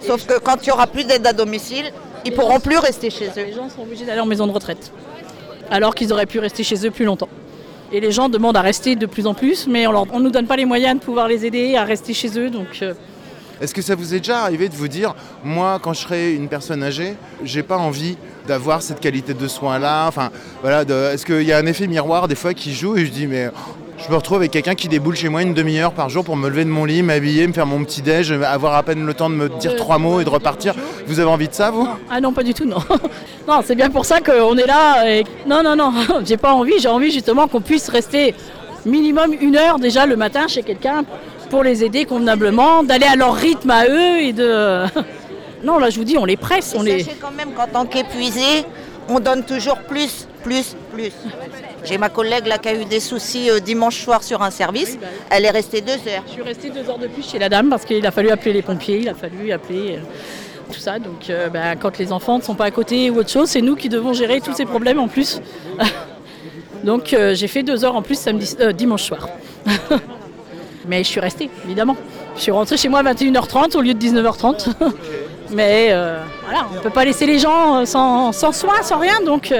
[SPEAKER 5] Sauf que quand il n'y aura plus d'aide à domicile, ils ne pourront plus rester chez eux.
[SPEAKER 7] Les gens sont obligés d'aller en maison de retraite, alors qu'ils auraient pu rester chez eux plus longtemps. Et les gens demandent à rester de plus en plus, mais on ne nous donne pas les moyens de pouvoir les aider à rester chez eux. Donc, euh,
[SPEAKER 6] Est-ce que ça vous est déjà arrivé de vous dire, moi, quand je serai une personne âgée, j'ai pas envie d'avoir cette qualité de soins-là Enfin, voilà, est-ce qu'il y a un effet miroir des fois qui joue et je dis, mais je me retrouve avec quelqu'un qui déboule chez moi une demi-heure par jour pour me lever de mon lit, m'habiller, me faire mon petit déj, avoir à peine le temps de me dire trois mots et de repartir. Vous avez envie de ça, vous?
[SPEAKER 7] Ah non, pas du tout, non. non, c'est bien pour ça qu'on est là. et- Non, non, non, j'ai pas envie. J'ai envie justement qu'on puisse rester minimum une heure déjà le matin chez quelqu'un pour les aider convenablement, d'aller à leur rythme à eux et de... Non, là je vous dis, on les presse, on les...
[SPEAKER 5] Sachez quand même qu'en tant qu'épuisé, on donne toujours plus, plus, plus. J'ai ma collègue là qui a eu des soucis euh, dimanche soir sur un service. Elle est restée deux heures.
[SPEAKER 7] Je suis restée deux heures de plus chez la dame parce qu'il a fallu appeler les pompiers, il a fallu appeler euh, tout ça. Donc euh, ben, quand les enfants ne sont pas à côté ou autre chose, c'est nous qui devons gérer tous ces problèmes en plus. Donc j'ai fait deux heures en plus samedi, dimanche soir. Mais je suis restée, évidemment. Je suis rentrée chez moi à 21h30 au lieu de 19h30. Mais voilà, on ne peut pas laisser les gens sans, sans soins, sans rien. Donc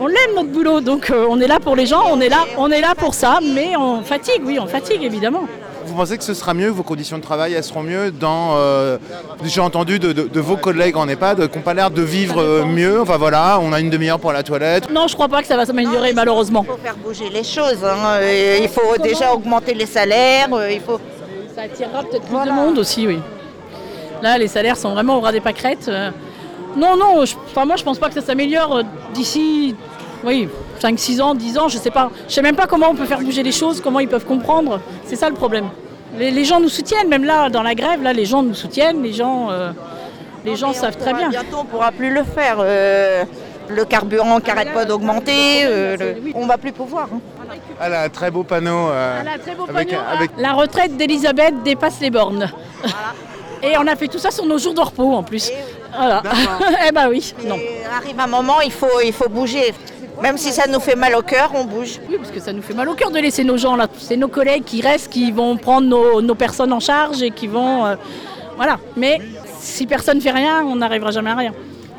[SPEAKER 7] on l'aime notre boulot. Donc euh, on est là pour les gens, on est là, on est là pour ça. Mais on fatigue, oui, on fatigue évidemment.
[SPEAKER 6] Vous pensez que ce sera mieux, vos conditions de travail, elles seront mieux dans... euh, J'ai entendu de, de- de vos collègues en EHPAD qui n'ont pas l'air de vivre euh, mieux. Enfin voilà, on a une demi-heure pour la toilette.
[SPEAKER 7] Non, je crois pas que ça va s'améliorer malheureusement.
[SPEAKER 5] Il faut faire bouger les choses. hein. Il faut déjà augmenter les salaires. Il faut...
[SPEAKER 7] Ça attirera peut-être plus de monde aussi, oui. Là, les salaires sont vraiment au ras des pâquerettes. Non, non, je- enfin, moi je pense pas que ça s'améliore euh, d'ici oui, 5, 6 ans, 10 ans, je sais pas. Je sais même pas comment on peut faire bouger les choses, comment ils peuvent comprendre. C'est ça le problème. Les, les gens nous soutiennent, même là, dans la grève, là, les gens nous soutiennent, les gens, euh, les gens savent très bien.
[SPEAKER 5] Bientôt, on ne pourra plus le faire. Euh, le carburant qui n'arrête pas d'augmenter, euh, le- on va plus pouvoir. hein.
[SPEAKER 6] Elle a un très beau panneau. euh, avec, avec-
[SPEAKER 7] La retraite d'Elisabeth dépasse les bornes. Et on a fait tout ça sur nos jours de repos en plus. Voilà. eh ben oui, non.
[SPEAKER 5] Et arrive un moment, il faut, il faut bouger. Même si ça nous fait mal au cœur, on bouge.
[SPEAKER 7] Oui, parce que ça nous fait mal au cœur de laisser nos gens là. C'est nos collègues qui restent, qui vont prendre nos, nos personnes en charge et qui vont. euh, voilà. Mais si personne ne fait rien, on n'arrivera jamais à rien.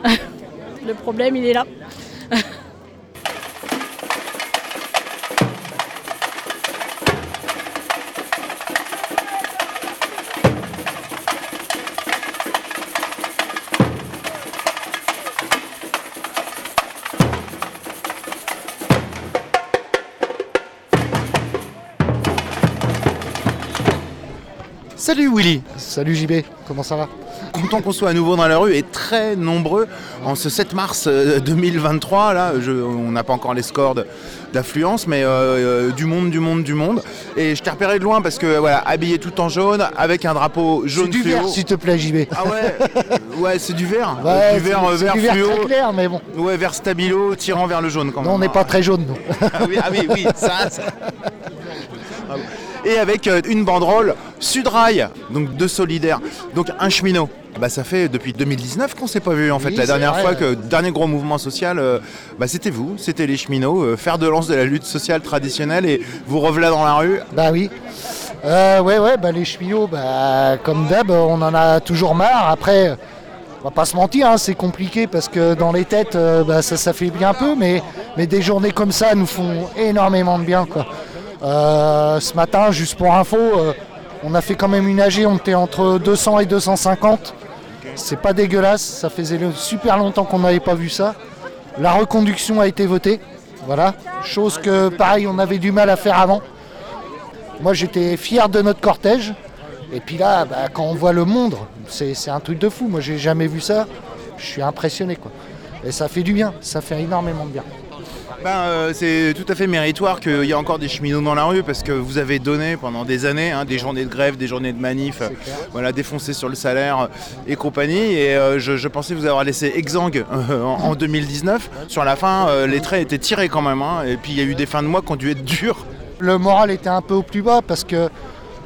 [SPEAKER 7] Le problème, il est là.
[SPEAKER 6] Salut
[SPEAKER 18] JB, comment ça va?
[SPEAKER 6] Content qu'on soit à nouveau dans la rue et très nombreux en ce 7 mars euh, 2023. Là, je- on n'a pas encore les scores d'affluence, mais euh, euh, du monde, du monde, du monde. Et je t'ai repéré de loin parce que voilà, habillé tout en jaune, avec un drapeau jaune
[SPEAKER 18] du
[SPEAKER 6] fluo.
[SPEAKER 18] vert, s'il te plaît, JB.
[SPEAKER 6] Ah ouais, ouais, c'est du vert,
[SPEAKER 18] Ouais,
[SPEAKER 6] du vert, euh, vert
[SPEAKER 18] du vert
[SPEAKER 6] fluo.
[SPEAKER 18] très clair, mais bon.
[SPEAKER 6] Ouais, vert stabilo, tirant vers le jaune quand même.
[SPEAKER 18] Non, on n'est pas très jaune, nous.
[SPEAKER 6] Ah oui, ah oui, oui, ça, ça. Et avec euh, une banderole Sudrail, donc deux solidaires, donc un cheminot. Bah, ça fait depuis 2019 qu'on s'est pas vu en fait.
[SPEAKER 18] Oui,
[SPEAKER 6] la dernière
[SPEAKER 18] vrai.
[SPEAKER 6] fois que dernier gros mouvement social, euh, bah, c'était vous, c'était les cheminots, euh, faire de lance de la lutte sociale traditionnelle et vous revelà dans la rue.
[SPEAKER 18] Bah oui. Euh, ouais, ouais, bah les cheminots, bah, comme d'hab, on en a toujours marre. Après, on va pas se mentir, hein, c'est compliqué parce que dans les têtes, bah, ça s'affaiblit un peu, mais, mais des journées comme ça nous font énormément de bien. Quoi. Euh, ce matin, juste pour info, euh, on a fait quand même une AG, on était entre 200 et 250. C'est pas dégueulasse, ça faisait super longtemps qu'on n'avait pas vu ça. La reconduction a été votée, voilà, chose que pareil on avait du mal à faire avant. Moi j'étais fier de notre cortège, et puis là, bah, quand on voit le monde, c'est c'est un truc de fou. Moi j'ai jamais vu ça, je suis impressionné quoi. Et ça fait du bien, ça fait énormément de bien.
[SPEAKER 6] Ben, euh, c'est tout à fait méritoire qu'il y ait encore des cheminots dans la rue parce que vous avez donné pendant des années hein, des journées de grève, des journées de manif, voilà, défoncé sur le salaire et compagnie. Et euh, je, je pensais vous avoir laissé exsangue euh, en, en 2019. Sur la fin, les traits étaient tirés quand même. hein, et puis il y a eu des fins de mois qui ont dû être dures.
[SPEAKER 18] Le moral était un peu au plus bas parce que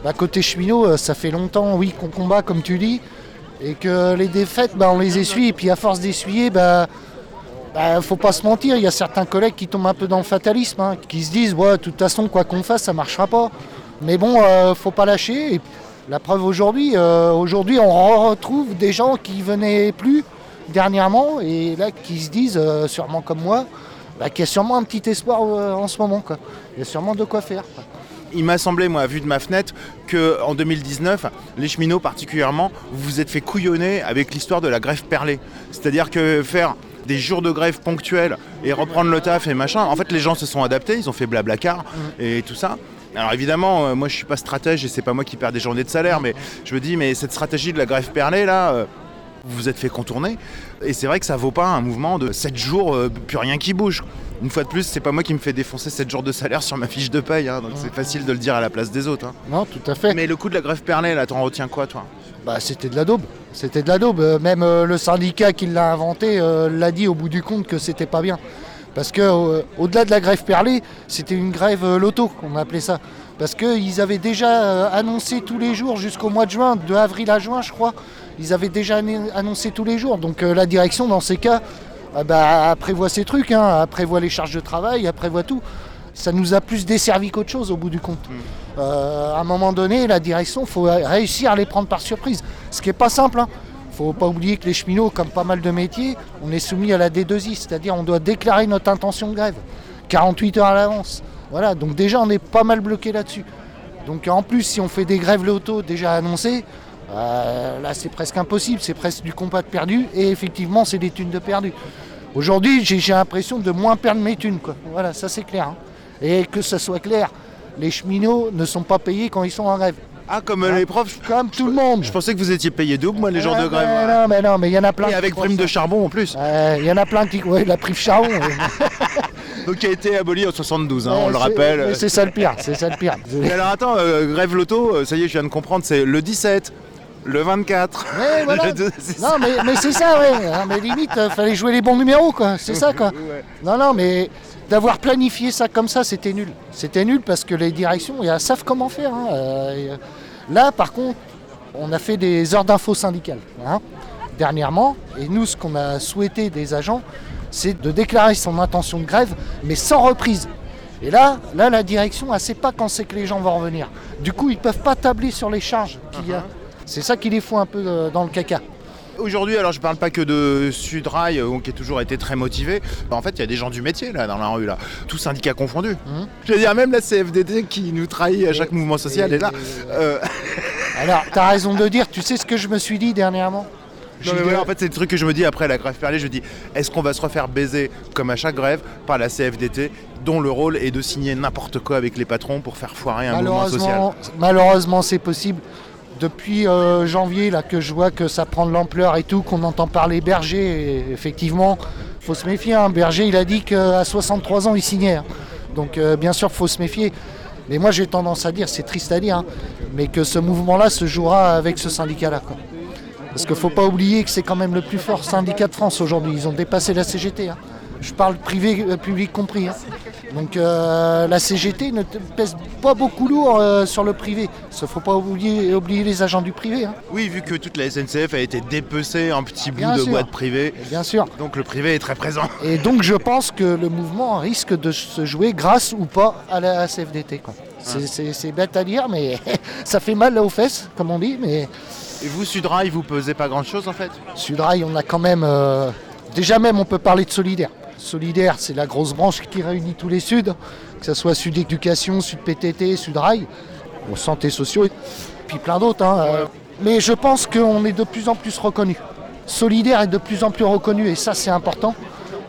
[SPEAKER 18] bah, côté cheminot, ça fait longtemps oui qu'on combat comme tu dis, et que les défaites, bah, on les essuie, et puis à force d'essuyer, bah, bah, faut pas se mentir, il y a certains collègues qui tombent un peu dans le fatalisme, hein, qui se disent ouais, de toute façon quoi qu'on fasse, ça marchera pas. Mais bon, euh, faut pas lâcher. Et la preuve aujourd'hui, euh, aujourd'hui on retrouve des gens qui venaient plus dernièrement et là qui se disent, euh, sûrement comme moi, bah, qu'il y a sûrement un petit espoir euh, en ce moment. Quoi. Il y a sûrement de quoi faire.
[SPEAKER 6] Il m'a semblé, moi, vu de ma fenêtre, qu'en 2019, les cheminots particulièrement, vous vous êtes fait couillonner avec l'histoire de la grève perlée. C'est-à-dire que faire des jours de grève ponctuels et reprendre le taf et machin, en fait, les gens se sont adaptés, ils ont fait blablacar et tout ça. Alors évidemment, euh, moi je suis pas stratège et c'est pas moi qui perds des journées de salaire, mais je me dis, mais cette stratégie de la grève perlée là, euh, Vous vous êtes fait contourner. Et c'est vrai que ça vaut pas un mouvement de 7 jours, euh, plus rien qui bouge. Une fois de plus, c'est pas moi qui me fais défoncer 7 jours de salaire sur ma fiche de paye, hein, donc c'est facile de le dire à la place des autres. hein.
[SPEAKER 18] Non, tout à fait.
[SPEAKER 6] Mais le coup de la grève perlée, là, t'en retiens quoi, toi?
[SPEAKER 18] Bah, c'était de la daube. C'était de la daube. Euh, Même euh, le syndicat qui l'a inventé euh, l'a dit au bout du compte que c'était pas bien. Parce que au-delà de la grève perlée, c'était une grève loto, qu'on appelait ça. Parce qu'ils avaient déjà annoncé tous les jours jusqu'au mois de juin, de avril à juin, je crois. Ils avaient déjà annoncé tous les jours. Donc la direction, dans ces cas, ah bah, prévoit ces trucs, hein, prévoit les charges de travail, prévoit tout. Ça nous a plus desservi qu'autre chose au bout du compte. Euh, à un moment donné, la direction, il faut réussir à les prendre par surprise. Ce qui n'est pas simple. Il ne faut pas oublier que les cheminots, comme pas mal de métiers, on est soumis à la D2I, c'est-à-dire on doit déclarer notre intention de grève 48 heures à l'avance. Voilà, donc déjà on est pas mal bloqué là-dessus. Donc en plus, si on fait des grèves loto déjà annoncées, euh, là c'est presque impossible, c'est presque du combat de perdu, et effectivement c'est des thunes de perdu. Aujourd'hui, j'ai j'ai l'impression de moins perdre mes thunes, quoi. Voilà, ça c'est clair. hein. Et que ça soit clair, les cheminots ne sont pas payés quand ils sont en grève.
[SPEAKER 6] Ah, comme euh, les profs
[SPEAKER 18] Comme tout le monde.
[SPEAKER 6] Je pensais que vous étiez payé double, moi, les jours
[SPEAKER 18] Ah,
[SPEAKER 6] de grève.
[SPEAKER 18] mais Non, mais non, mais il y en a plein.
[SPEAKER 6] Et
[SPEAKER 18] qui
[SPEAKER 6] avec prime
[SPEAKER 18] ça.
[SPEAKER 6] de charbon en plus.
[SPEAKER 18] Euh, Il y en a plein qui. Oui, la prime charbon.
[SPEAKER 6] Donc qui a été aboli en 72, hein,
[SPEAKER 18] Ouais,
[SPEAKER 6] on le rappelle.
[SPEAKER 18] C'est ça le pire, c'est ça le pire.
[SPEAKER 6] Mais alors attends, euh, grève loto, ça y est, je viens de comprendre, c'est le 17, le 24.
[SPEAKER 18] Ouais, voilà.
[SPEAKER 6] le
[SPEAKER 18] Non, mais, mais c'est ça, ouais. Hein, Mais limite, fallait jouer les bons numéros, quoi. C'est ça, quoi. Non, non, mais d'avoir planifié ça comme ça, c'était nul. C'était nul parce que les directions, elles savent comment faire. hein. Euh, Là, par contre, on a fait des heures d'info syndicales, hein, dernièrement. Et nous, ce qu'on a souhaité des agents, c'est de déclarer son intention de grève, mais sans reprise. Et là, là, la direction, elle ne sait pas quand c'est que les gens vont revenir. Du coup, ils ne peuvent pas tabler sur les charges qu'il y a. C'est ça qui les fout un peu euh, dans le caca.
[SPEAKER 6] Aujourd'hui, alors je parle pas que de Sudrail, euh, qui a toujours été très motivé. Bah, en fait, il y a des gens du métier là dans la rue là, tous syndicats confondus. Je veux dire, même la CFDT qui nous trahit à chaque mouvement social est là. Euh,
[SPEAKER 18] Alors, tu as raison de dire, tu sais ce que je me suis dit dernièrement?
[SPEAKER 6] Non mais voilà, en fait c'est le truc que je me dis après la grève perlée, je dis est-ce qu'on va se refaire baiser comme à chaque grève par la CFDT dont le rôle est de signer n'importe quoi avec les patrons pour faire foirer un mouvement social?
[SPEAKER 18] malheureusement c'est possible. Depuis euh, janvier là que je vois que ça prend de l'ampleur et tout, qu'on entend parler Berger, et effectivement, faut se méfier. hein. Berger, il a dit qu'à 63 ans, il signait. hein. Donc euh, bien sûr, faut se méfier. Mais moi, j'ai tendance à dire, c'est triste à dire, hein, mais que ce mouvement-là se jouera avec ce syndicat-là. Parce qu'il ne faut pas oublier que c'est quand même le plus fort syndicat de France aujourd'hui. Ils ont dépassé la CGT. Je parle privé, euh, public compris. hein. Donc euh, la CGT ne pèse pas beaucoup lourd euh, sur le privé. Il ne faut pas oublier, oublier les agents du privé. hein.
[SPEAKER 6] Oui, vu que toute la SNCF a été dépecée en petits bouts de
[SPEAKER 18] sûr.
[SPEAKER 6] boîtes privées.
[SPEAKER 18] Bien sûr.
[SPEAKER 6] Donc le privé est très présent.
[SPEAKER 18] Et donc je pense que le mouvement risque de se jouer grâce ou pas à la CFDT. quoi. C'est- bête à dire, mais ça fait mal aux fesses, comme on dit. Mais
[SPEAKER 6] Et vous, Sudrail, vous pesez pas grand chose en fait?
[SPEAKER 18] Sudrail, on a quand même. euh, déjà même, on peut parler de Solidaire. Solidaire, c'est la grosse branche qui réunit tous les Suds, que ce soit Sud Éducation, Sud PTT, Sudrail, bon, Santé Sociaux, et puis plein d'autres. hein, euh. Mais je pense qu'on est de plus en plus reconnu. Solidaire est de plus en plus reconnu, et ça, c'est important.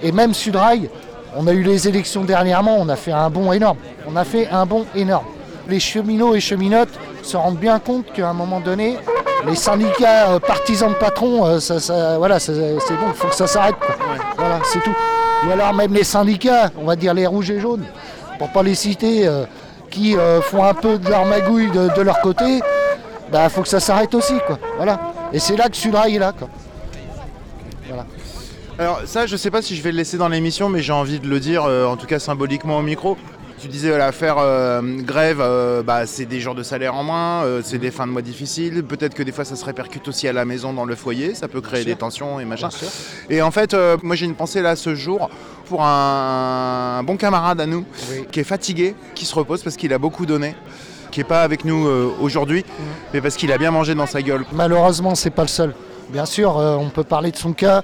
[SPEAKER 18] Et même Sudrail, on a eu les élections dernièrement, on a fait un bond énorme. On a fait un bond énorme. Les cheminots et cheminotes se rendent bien compte qu'à un moment donné, les syndicats euh, partisans de patrons, euh, ça, ça- voilà, c'est bon, il faut que ça s'arrête. Voilà, c'est tout. Ou alors même les syndicats, on va dire les rouges et jaunes, pour pas les citer, euh, qui euh, font un peu de leur magouille de, leur côté, il bah, faut que ça s'arrête aussi. Voilà. Et c'est là que celui-là est là. Quoi.
[SPEAKER 6] Alors ça, je sais pas si je vais le laisser dans l'émission, mais j'ai envie de le dire, euh, en tout cas symboliquement au micro. Tu disais voilà, faire euh, grève, euh, bah, c'est des jours de salaire en moins, euh, c'est des fins de mois difficiles. Peut-être que des fois ça se répercute aussi à la maison, dans le foyer, ça peut créer des tensions et machin. Et en fait, moi j'ai une pensée là ce jour pour un, bon camarade à nous qui est fatigué, qui se repose parce qu'il a beaucoup donné, qui est pas avec nous aujourd'hui, mais parce qu'il a bien mangé dans sa gueule.
[SPEAKER 18] Malheureusement, c'est pas le seul. Bien sûr, on peut parler de son cas,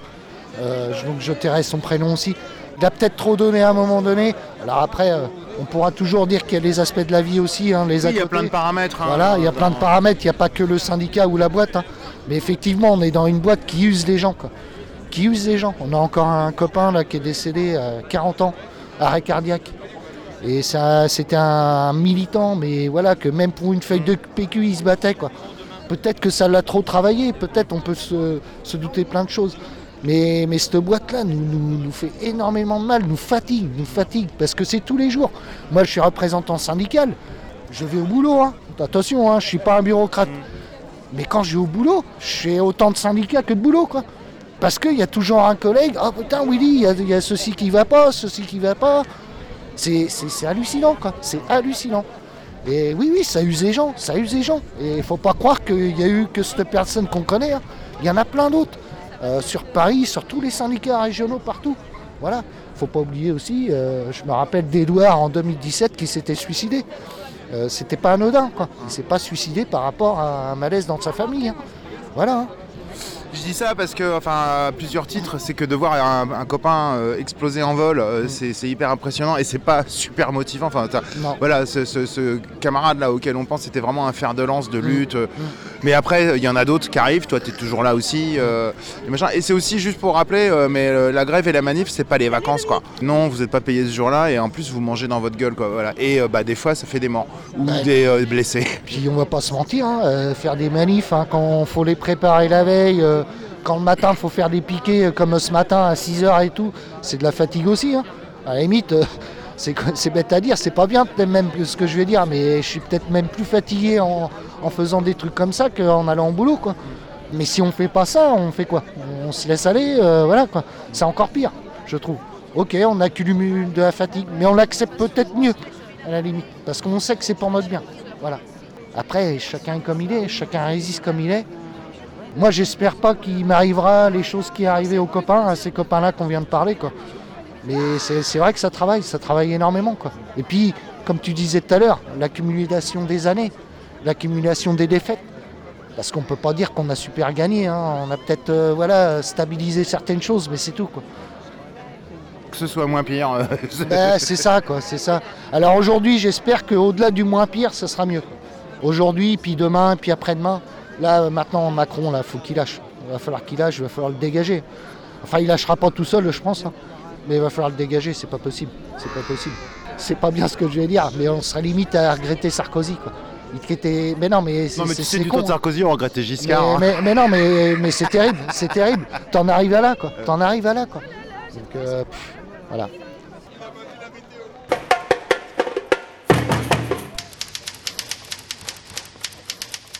[SPEAKER 18] donc je tairai son prénom aussi. Il a peut-être trop donné à un moment donné. Alors après, euh, on pourra toujours dire qu'il y a les aspects de la vie aussi, hein, les
[SPEAKER 6] Oui,
[SPEAKER 18] à
[SPEAKER 6] il y a plein de paramètres. hein.
[SPEAKER 18] Voilà, il y a plein de paramètres, il n'y a pas que le syndicat ou la boîte. hein. Mais effectivement, on est dans une boîte qui use les gens. Quoi. Qui use les gens. On a encore un copain là, qui est décédé à 40 ans, arrêt cardiaque. Et ça, c'était un militant, mais voilà, que même pour une feuille de PQ, il se battait. Quoi. Peut-être que ça l'a trop travaillé, peut-être on peut se, se douter plein de choses. Mais, mais cette boîte-là nous, nous, nous fait énormément de mal, nous fatigue, nous fatigue, parce que c'est tous les jours. Moi, je suis représentant syndical, je vais au boulot, hein. attention, hein, je ne suis pas un bureaucrate. Mais quand je vais au boulot, je fais autant de syndicats que de boulot, quoi. Parce qu'il y a toujours un collègue, oh putain Willy, il y a, il y a ceci qui va pas, ceci qui va pas. C'est hallucinant, quoi. C'est hallucinant. Et oui, oui, ça use les gens, ça use les gens. Et il faut pas croire qu'il y a eu que cette personne qu'on connaît. hein. Il y en a plein d'autres. Euh, sur Paris, sur tous les syndicats régionaux, partout. Voilà. faut pas oublier aussi, euh, je me rappelle d'Edouard en 2017 qui s'était suicidé. Euh, C'était pas anodin, quoi. Il s'est pas suicidé par rapport à un malaise dans sa famille. hein. Voilà. hein.
[SPEAKER 6] Je dis ça parce que, enfin, à plusieurs titres, c'est que de voir un, un copain euh, exploser en vol, euh, c'est hyper impressionnant et c'est pas super motivant. Enfin, voilà, ce, ce- ce camarade là auquel on pense, c'était vraiment un fer de lance de lutte. euh, Mais après, il y en a d'autres qui arrivent. Toi, tu es toujours là aussi. euh, et c'est aussi juste pour rappeler, euh, mais euh, la grève et la manif, c'est pas les vacances, quoi. Non, vous n'êtes pas payé ce jour-là et en plus, vous mangez dans votre gueule, quoi. Voilà. Et bah, des fois, ça fait des morts ou des blessés.
[SPEAKER 18] Puis on va pas se mentir, hein, faire des manifs hein, quand faut les préparer la veille, quand le matin faut faire des piquets comme ce matin à 6h et tout, c'est de la fatigue aussi. hein. À la limite, euh, c'est bête à dire, c'est pas bien peut-être même ce que je vais dire, mais je suis peut-être même plus fatigué en, faisant des trucs comme ça qu'en allant au boulot. Mais si on fait pas ça, on fait quoi? On se laisse aller, euh, voilà quoi. C'est encore pire, je trouve. Ok, on accumule de la fatigue, mais on l'accepte peut-être mieux, à la limite, parce qu'on sait que c'est pour notre bien. Voilà. Après, chacun est comme il est, chacun résiste comme il est. Moi, j'espère pas qu'il m'arrivera les choses qui arrivaient aux copains, à ces copains-là qu'on vient de parler, quoi. Mais c'est vrai que ça travaille, ça travaille énormément, quoi. Et puis, comme tu disais tout à l'heure, l'accumulation des années, l'accumulation des défaites. Parce qu'on peut pas dire qu'on a super gagné, hein. on a peut-être euh, voilà, stabilisé certaines choses, mais c'est tout, quoi.
[SPEAKER 6] Que ce soit moins pire. euh,
[SPEAKER 18] Ben, c'est ça, quoi, c'est ça. Alors aujourd'hui, j'espère qu'au-delà du moins pire, ça sera mieux. Aujourd'hui, puis demain, puis après-demain. Là, maintenant, Macron, là, faut qu'il lâche. Il va falloir qu'il lâche, il va falloir le dégager. Enfin, il lâchera pas tout seul, je pense. hein. Mais il va falloir le dégager, c'est pas possible. C'est pas possible. C'est pas bien ce que je vais dire, mais on serait limite à regretter Sarkozy, quoi. Il traitait... Mais non, mais c'est
[SPEAKER 6] Non, mais tu sais, du
[SPEAKER 18] con,
[SPEAKER 6] temps de
[SPEAKER 18] hein.
[SPEAKER 6] Sarkozy, on regrettait Giscard. hein.
[SPEAKER 18] Mais, mais- mais non, mais, mais c'est terrible, c'est terrible. T'en arrives à là, quoi. T'en arrives à là, quoi. Donc, euh, pff, voilà.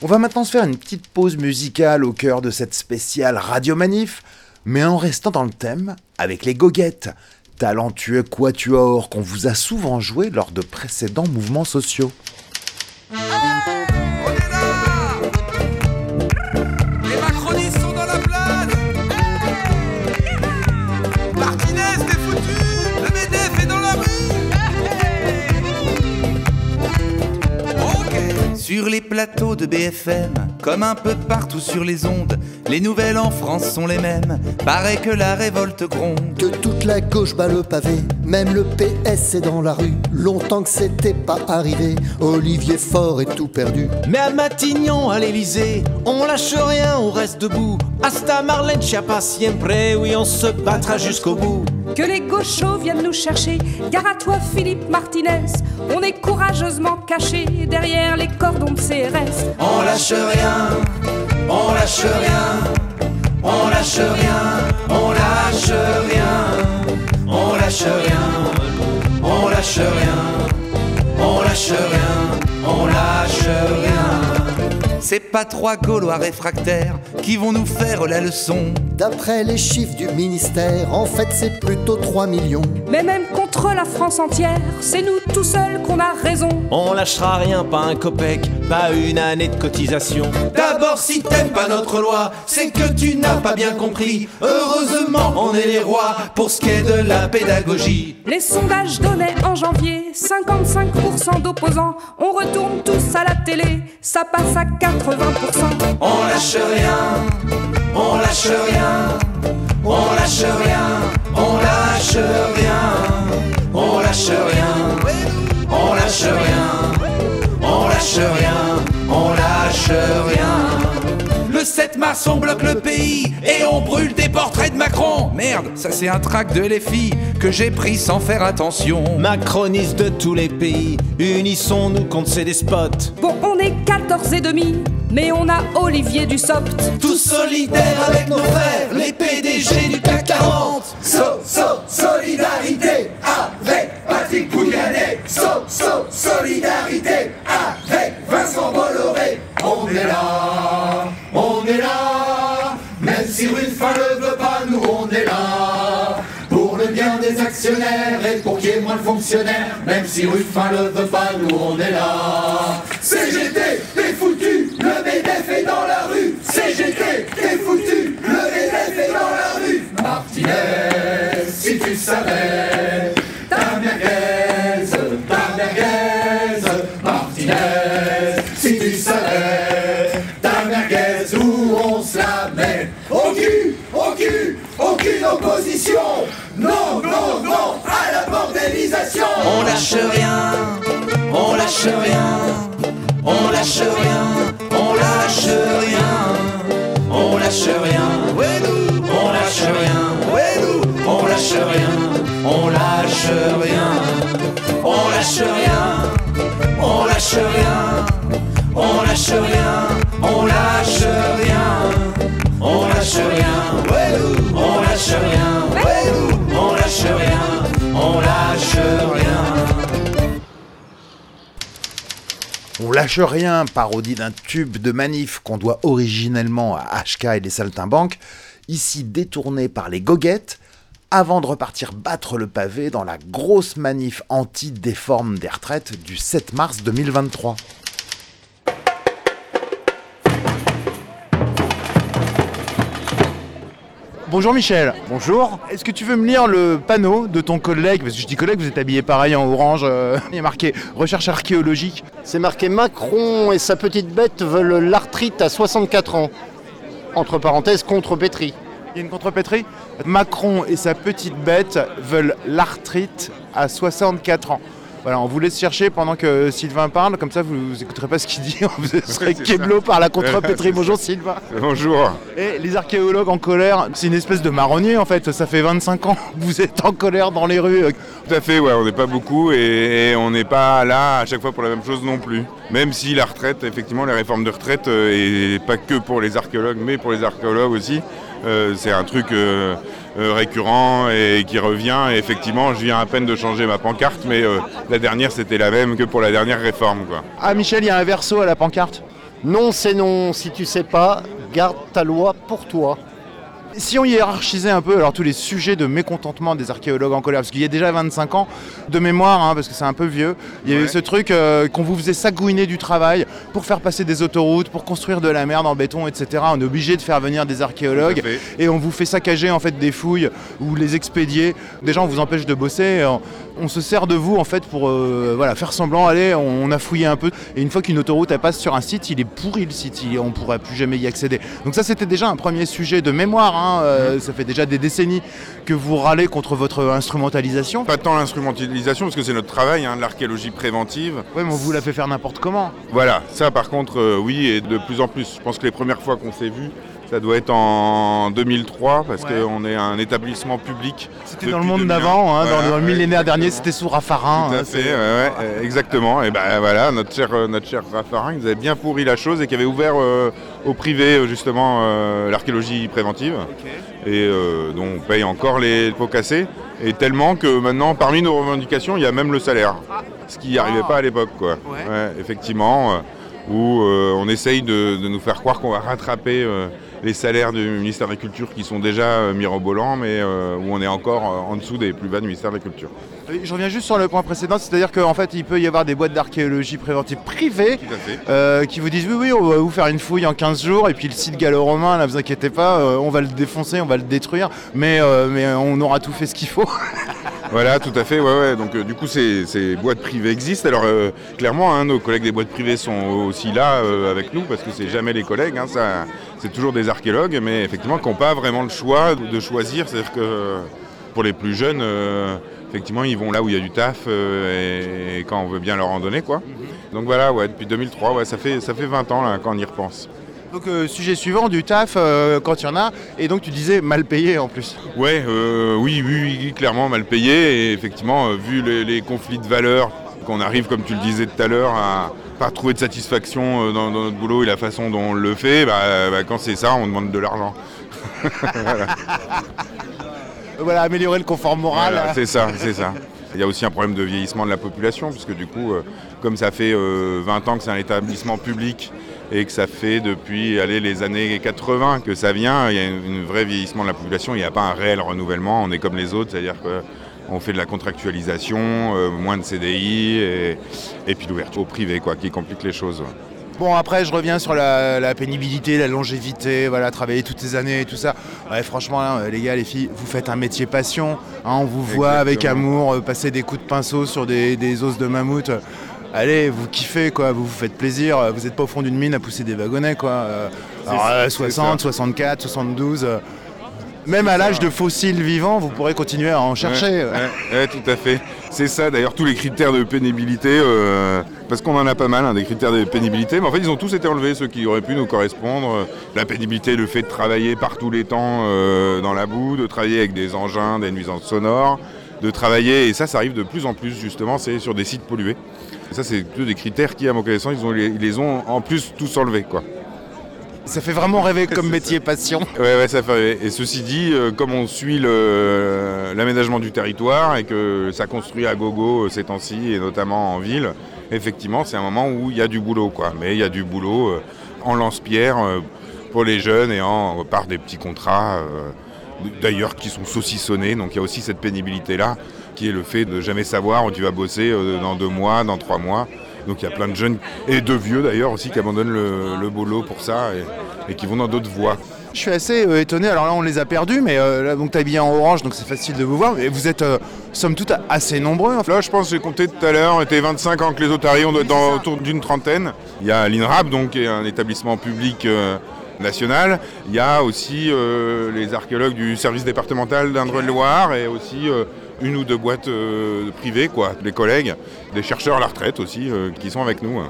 [SPEAKER 4] On va maintenant se faire une petite pause musicale au cœur de cette spéciale Radio Manif, mais en restant dans le thème avec les goguettes, talentueux quatuors qu'on vous a souvent joué lors de précédents mouvements sociaux.
[SPEAKER 19] Les macronistes sont dans la place! Martinez, t'es foutu! Le MEDEF est dans la rue! Sur les plateaux de BFM, comme un peu partout sur les ondes, les nouvelles en France sont les mêmes. Paraît que la révolte gronde.
[SPEAKER 20] Que toute la gauche bat le pavé, même le PS est dans la rue. Longtemps que c'était pas arrivé, Olivier Faure est tout perdu.
[SPEAKER 19] Mais à Matignon, à l'Elysée, on lâche rien, on reste debout. Hasta Marlène Schiappa siempre, oui, on se battra jusqu'au bout.
[SPEAKER 21] Que les gauchos viennent nous chercher. Gare à toi, Philippe Martinez. On est courageusement cachés derrière les cordons de CRS.
[SPEAKER 19] On lâche rien, on lâche rien, on lâche rien, on lâche rien, on lâche rien, on lâche rien, on lâche rien, on lâche rien. C'est pas trois Gaulois réfractaires qui vont nous faire la leçon.
[SPEAKER 20] D'après les chiffres du ministère, en fait c'est plutôt 3 millions.
[SPEAKER 21] Mais même contre la France entière, c'est nous tout seuls qu'on a raison.
[SPEAKER 19] On lâchera rien, pas un copec, pas une année de cotisation. D'abord, si t'aimes pas notre loi, c'est que tu n'as pas bien compris. Heureusement, on est les rois pour ce qui est de la pédagogie.
[SPEAKER 21] Les sondages donnaient en janvier 55% d'opposants. On retourne tous à la télé, ça passe à 80%.
[SPEAKER 19] On lâche rien, on lâche rien, on lâche rien, on lâche rien, on lâche rien, on lâche rien, on lâche rien, on lâche rien. Le 7 mars, on bloque le pays et on brûle des portraits de Macron. Merde, ça c'est un tract de LFI que j'ai pris sans faire attention. Macronistes de tous les pays, unissons-nous contre ces despotes.
[SPEAKER 21] Bon, on est est 14 et demi, mais on a Olivier Dussopt.
[SPEAKER 19] Tous solidaires avec nos frères, les PDG du CAC 40. So, so, solidarité avec Patrick Pouyanné. So, so, solidarité avec Vincent Bolloré. On est là, on est là. Même si Ruffin ne veut pas, nous on est là. Le bien des actionnaires et pour qu'il y ait moins de fonctionnaires. Même si Ruffin ne veut pas, nous on est là. CGT, t'es foutu, le MEDEF est dans la rue. CGT, t'es foutu, le MEDEF est dans la rue. Martinez, si tu savais, ta merguez, ta merguez. Martinez, si tu savais, ta merguez, où on se la met. Aucune, aucune, aucune opposition. Non, non, non, à la bordélisation. On lâche rien, on lâche rien, on lâche rien, on lâche rien, on lâche rien, on lâche rien, on lâche rien, on lâche rien, on lâche rien, on lâche rien, on lâche rien, on lâche rien,
[SPEAKER 4] parodie d'un tube de manif qu'on doit originellement à HK et les saltimbanques, ici détourné par les goguettes, avant de repartir battre le pavé dans la grosse manif anti-déforme des retraites du 7 mars 2023.
[SPEAKER 6] Bonjour Michel. Bonjour. Est-ce que tu veux me lire le panneau de ton collègue? Parce que je dis collègue, vous êtes habillé pareil en orange. euh, il y a marqué recherche archéologique.
[SPEAKER 22] C'est marqué Macron et sa petite bête veulent l'arthrite à 64 ans. Entre parenthèses, contre Pétri.
[SPEAKER 6] Il y a une contrepétrie? Macron et sa petite bête veulent l'arthrite à 64 ans. Voilà, on vous laisse chercher pendant que Sylvain parle, comme ça vous n'écouterez pas ce qu'il dit, vous serez keblo par la contrepétrie. Bonjour. Sylvain.
[SPEAKER 15] Bonjour.
[SPEAKER 6] Et les archéologues en colère, c'est une espèce de marronnier en fait, ça fait 25 ans que vous êtes en colère dans les rues.
[SPEAKER 15] Tout à fait, ouais, on n'est pas beaucoup et, et on n'est pas là à chaque fois pour la même chose non plus. Même si la retraite, effectivement, les réformes de retraite, euh, et pas que pour les archéologues, mais pour les archéologues aussi, euh, c'est un truc euh, euh, récurrent et qui revient. Effectivement, je viens à peine de changer ma pancarte, mais euh, la dernière, c'était la même que pour la dernière réforme.
[SPEAKER 6] Ah Michel, il y a un verso à la pancarte?
[SPEAKER 22] Non, c'est non. Si tu sais pas, garde ta loi pour toi.
[SPEAKER 6] Si on hiérarchisait un peu alors tous les sujets de mécontentement des archéologues en colère, parce qu'il y a déjà 25 ans de mémoire, hein, parce que c'est un peu vieux, il y avait ce truc euh, qu'on vous faisait sagouiner du travail pour faire passer des autoroutes, pour construire de la merde en béton, etc. On est obligé de faire venir des archéologues et on vous fait saccager en fait des fouilles ou les expédier. Déjà on vous empêche de bosser, on, on se sert de vous en fait pour euh, voilà, faire semblant, allez, on, on a fouillé un peu. Et une fois qu'une autoroute elle passe sur un site, il est pourri le site, il- on pourra plus jamais y accéder. Donc ça c'était déjà un premier sujet de mémoire, hein, euh, ça fait déjà des décennies que vous râlez contre votre instrumentalisation.
[SPEAKER 15] Pas tant l'instrumentalisation, parce que c'est notre travail, hein, l'archéologie préventive.
[SPEAKER 6] Oui, mais on vous l'a fait faire n'importe comment.
[SPEAKER 15] Voilà, ça par contre, euh, oui, et de plus en plus. Je pense que les premières fois qu'on s'est vu, ça doit être en 2003, parce
[SPEAKER 6] Ouais.
[SPEAKER 15] qu'on est un établissement public.
[SPEAKER 6] C'était dans le monde d'avant, hein, dans, le- dans le millénaire dernier, c'était sous Raffarin.
[SPEAKER 15] Tout à
[SPEAKER 6] hein,
[SPEAKER 15] fait, ouais, exactement. Et ben voilà, notre cher, euh, notre cher Raffarin, il nous avait bien pourri la chose et qui avait ouvert euh, au privé euh, justement euh, l'archéologie préventive. Et euh, dont on paye encore les pots cassés. Et tellement que maintenant, parmi nos revendications, il y a même le salaire. Ce qui n'y arrivait pas à l'époque, quoi. Ouais, effectivement, euh, où on essaye de, de nous faire croire qu'on va rattraper les salaires du ministère de la Culture qui sont déjà mirobolants, mais où on est encore en dessous des plus bas du ministère de la Culture.
[SPEAKER 6] Je reviens juste sur le point précédent, c'est-à-dire qu'en fait, il peut y avoir des boîtes d'archéologie préventive privées euh, qui vous disent oui, oui, on va vous faire une fouille en 15 jours, et puis le site gallo-romain, là, vous inquiétez pas, euh, on va le défoncer, on va le détruire, mais, euh, mais on aura tout fait ce qu'il faut.
[SPEAKER 15] Voilà, tout à fait. Ouais, ouais. Donc, euh, du coup, ces, ces boîtes privées existent. Alors, euh, clairement, hein, nos collègues des boîtes privées sont aussi là euh, avec nous parce que c'est jamais les collègues. hein, ça, c'est toujours des archéologues, mais effectivement, qui n'ont pas vraiment le choix de, choisir. C'est-à-dire que pour les plus jeunes, euh, effectivement, ils vont là où il y a du taf euh, et, et quand on veut bien leur en donner, quoi. Donc voilà, ouais, depuis 2003, ouais, ça fait ça fait 20 ans là, quand on y repense.
[SPEAKER 6] Donc, euh, sujet suivant, du taf, euh, quand il y en a, et donc tu disais mal payé en plus.
[SPEAKER 15] Ouais, euh, oui, oui, oui, clairement mal payé. Et effectivement, vu les, les conflits de valeurs qu'on arrive, comme tu le disais tout à l'heure, à pas trouver de satisfaction dans, dans notre boulot et la façon dont on le fait, bah, bah, quand c'est ça, on demande de l'argent. Voilà.
[SPEAKER 6] Voilà, améliorer le confort moral.
[SPEAKER 15] C'est ça, c'est ça. Il y a aussi un problème de vieillissement de la population, puisque du coup, euh, comme ça fait euh, 20 ans que c'est un établissement public et que ça fait depuis allez, les années 80 que ça vient, il y a un vrai vieillissement de la population, il n'y a pas un réel renouvellement, on est comme les autres, c'est-à-dire qu'on fait de la contractualisation, euh, moins de CDI et, puis l'ouverture au privé quoi, qui complique les choses.
[SPEAKER 6] Bon, après, je reviens sur la, la pénibilité, la longévité, voilà, travailler toutes ces années et tout ça. Ouais, franchement, hein, les gars, les filles, vous faites un métier passion. hein, on vous voit avec amour euh, passer des coups de pinceau sur des, des os de mammouth. Allez, vous kiffez, quoi, vous vous faites plaisir. Vous n'êtes pas au fond d'une mine à pousser des wagonnets, quoi. Euh,
[SPEAKER 15] C'est
[SPEAKER 6] alors,
[SPEAKER 15] ça,
[SPEAKER 6] euh,
[SPEAKER 15] c'est
[SPEAKER 6] 60,
[SPEAKER 15] ça.
[SPEAKER 6] 64, 72. Même à l'âge de fossiles vivants, vous pourrez continuer à en chercher.
[SPEAKER 15] Ouais, ouais, ouais, tout à fait. C'est ça, d'ailleurs, tous les critères de pénibilité, euh, parce qu'on en a pas mal, hein, des critères de pénibilité, mais en fait, ils ont tous été enlevés, ceux qui auraient pu nous correspondre. La pénibilité, le fait de travailler par tous les temps euh, dans la boue, de travailler avec des engins, des nuisances sonores, de travailler, et ça, ça arrive de plus en plus, justement, c'est sur des sites pollués. Et ça, c'est tous des critères qui, à mon connaissance, ils, ont, ils les ont en plus tous enlevés, quoi.
[SPEAKER 6] Ça fait vraiment rêver comme métier passion.
[SPEAKER 15] Ouais, ouais, ça fait rêver. Et ceci dit, euh, comme on suit l'aménagement du territoire et que ça construit à gogo euh, ces temps-ci, et notamment en ville, effectivement, c'est un moment où il y a du boulot, quoi. Mais il y a du boulot euh, en lance-pierre pour les jeunes et en, par des petits contrats, d'ailleurs, qui sont saucissonnés. Donc il y a aussi cette pénibilité-là, qui est le fait de jamais savoir où tu vas bosser dans deux mois, dans trois mois. Donc il y a plein de jeunes, et de vieux d'ailleurs aussi, qui abandonnent le, le boulot pour ça et, et qui vont dans d'autres voies.
[SPEAKER 6] Je suis assez euh, étonné, alors là on les a perdus, mais euh, là donc t'es habillé en orange, donc c'est facile de vous voir, mais vous êtes euh, somme toute assez nombreux.
[SPEAKER 15] Là, je pense, j'ai compté tout à l'heure, on était 25 ans que les arrivent, on doit être dans- autour d'une trentaine. Il y a l'INRAP, donc, qui est un établissement public euh, national. Il y a aussi les archéologues du service départemental d'Indre-et-Loire et aussi une ou deux boîtes euh, privées, quoi, des collègues, des chercheurs à la retraite aussi, euh, qui sont avec nous.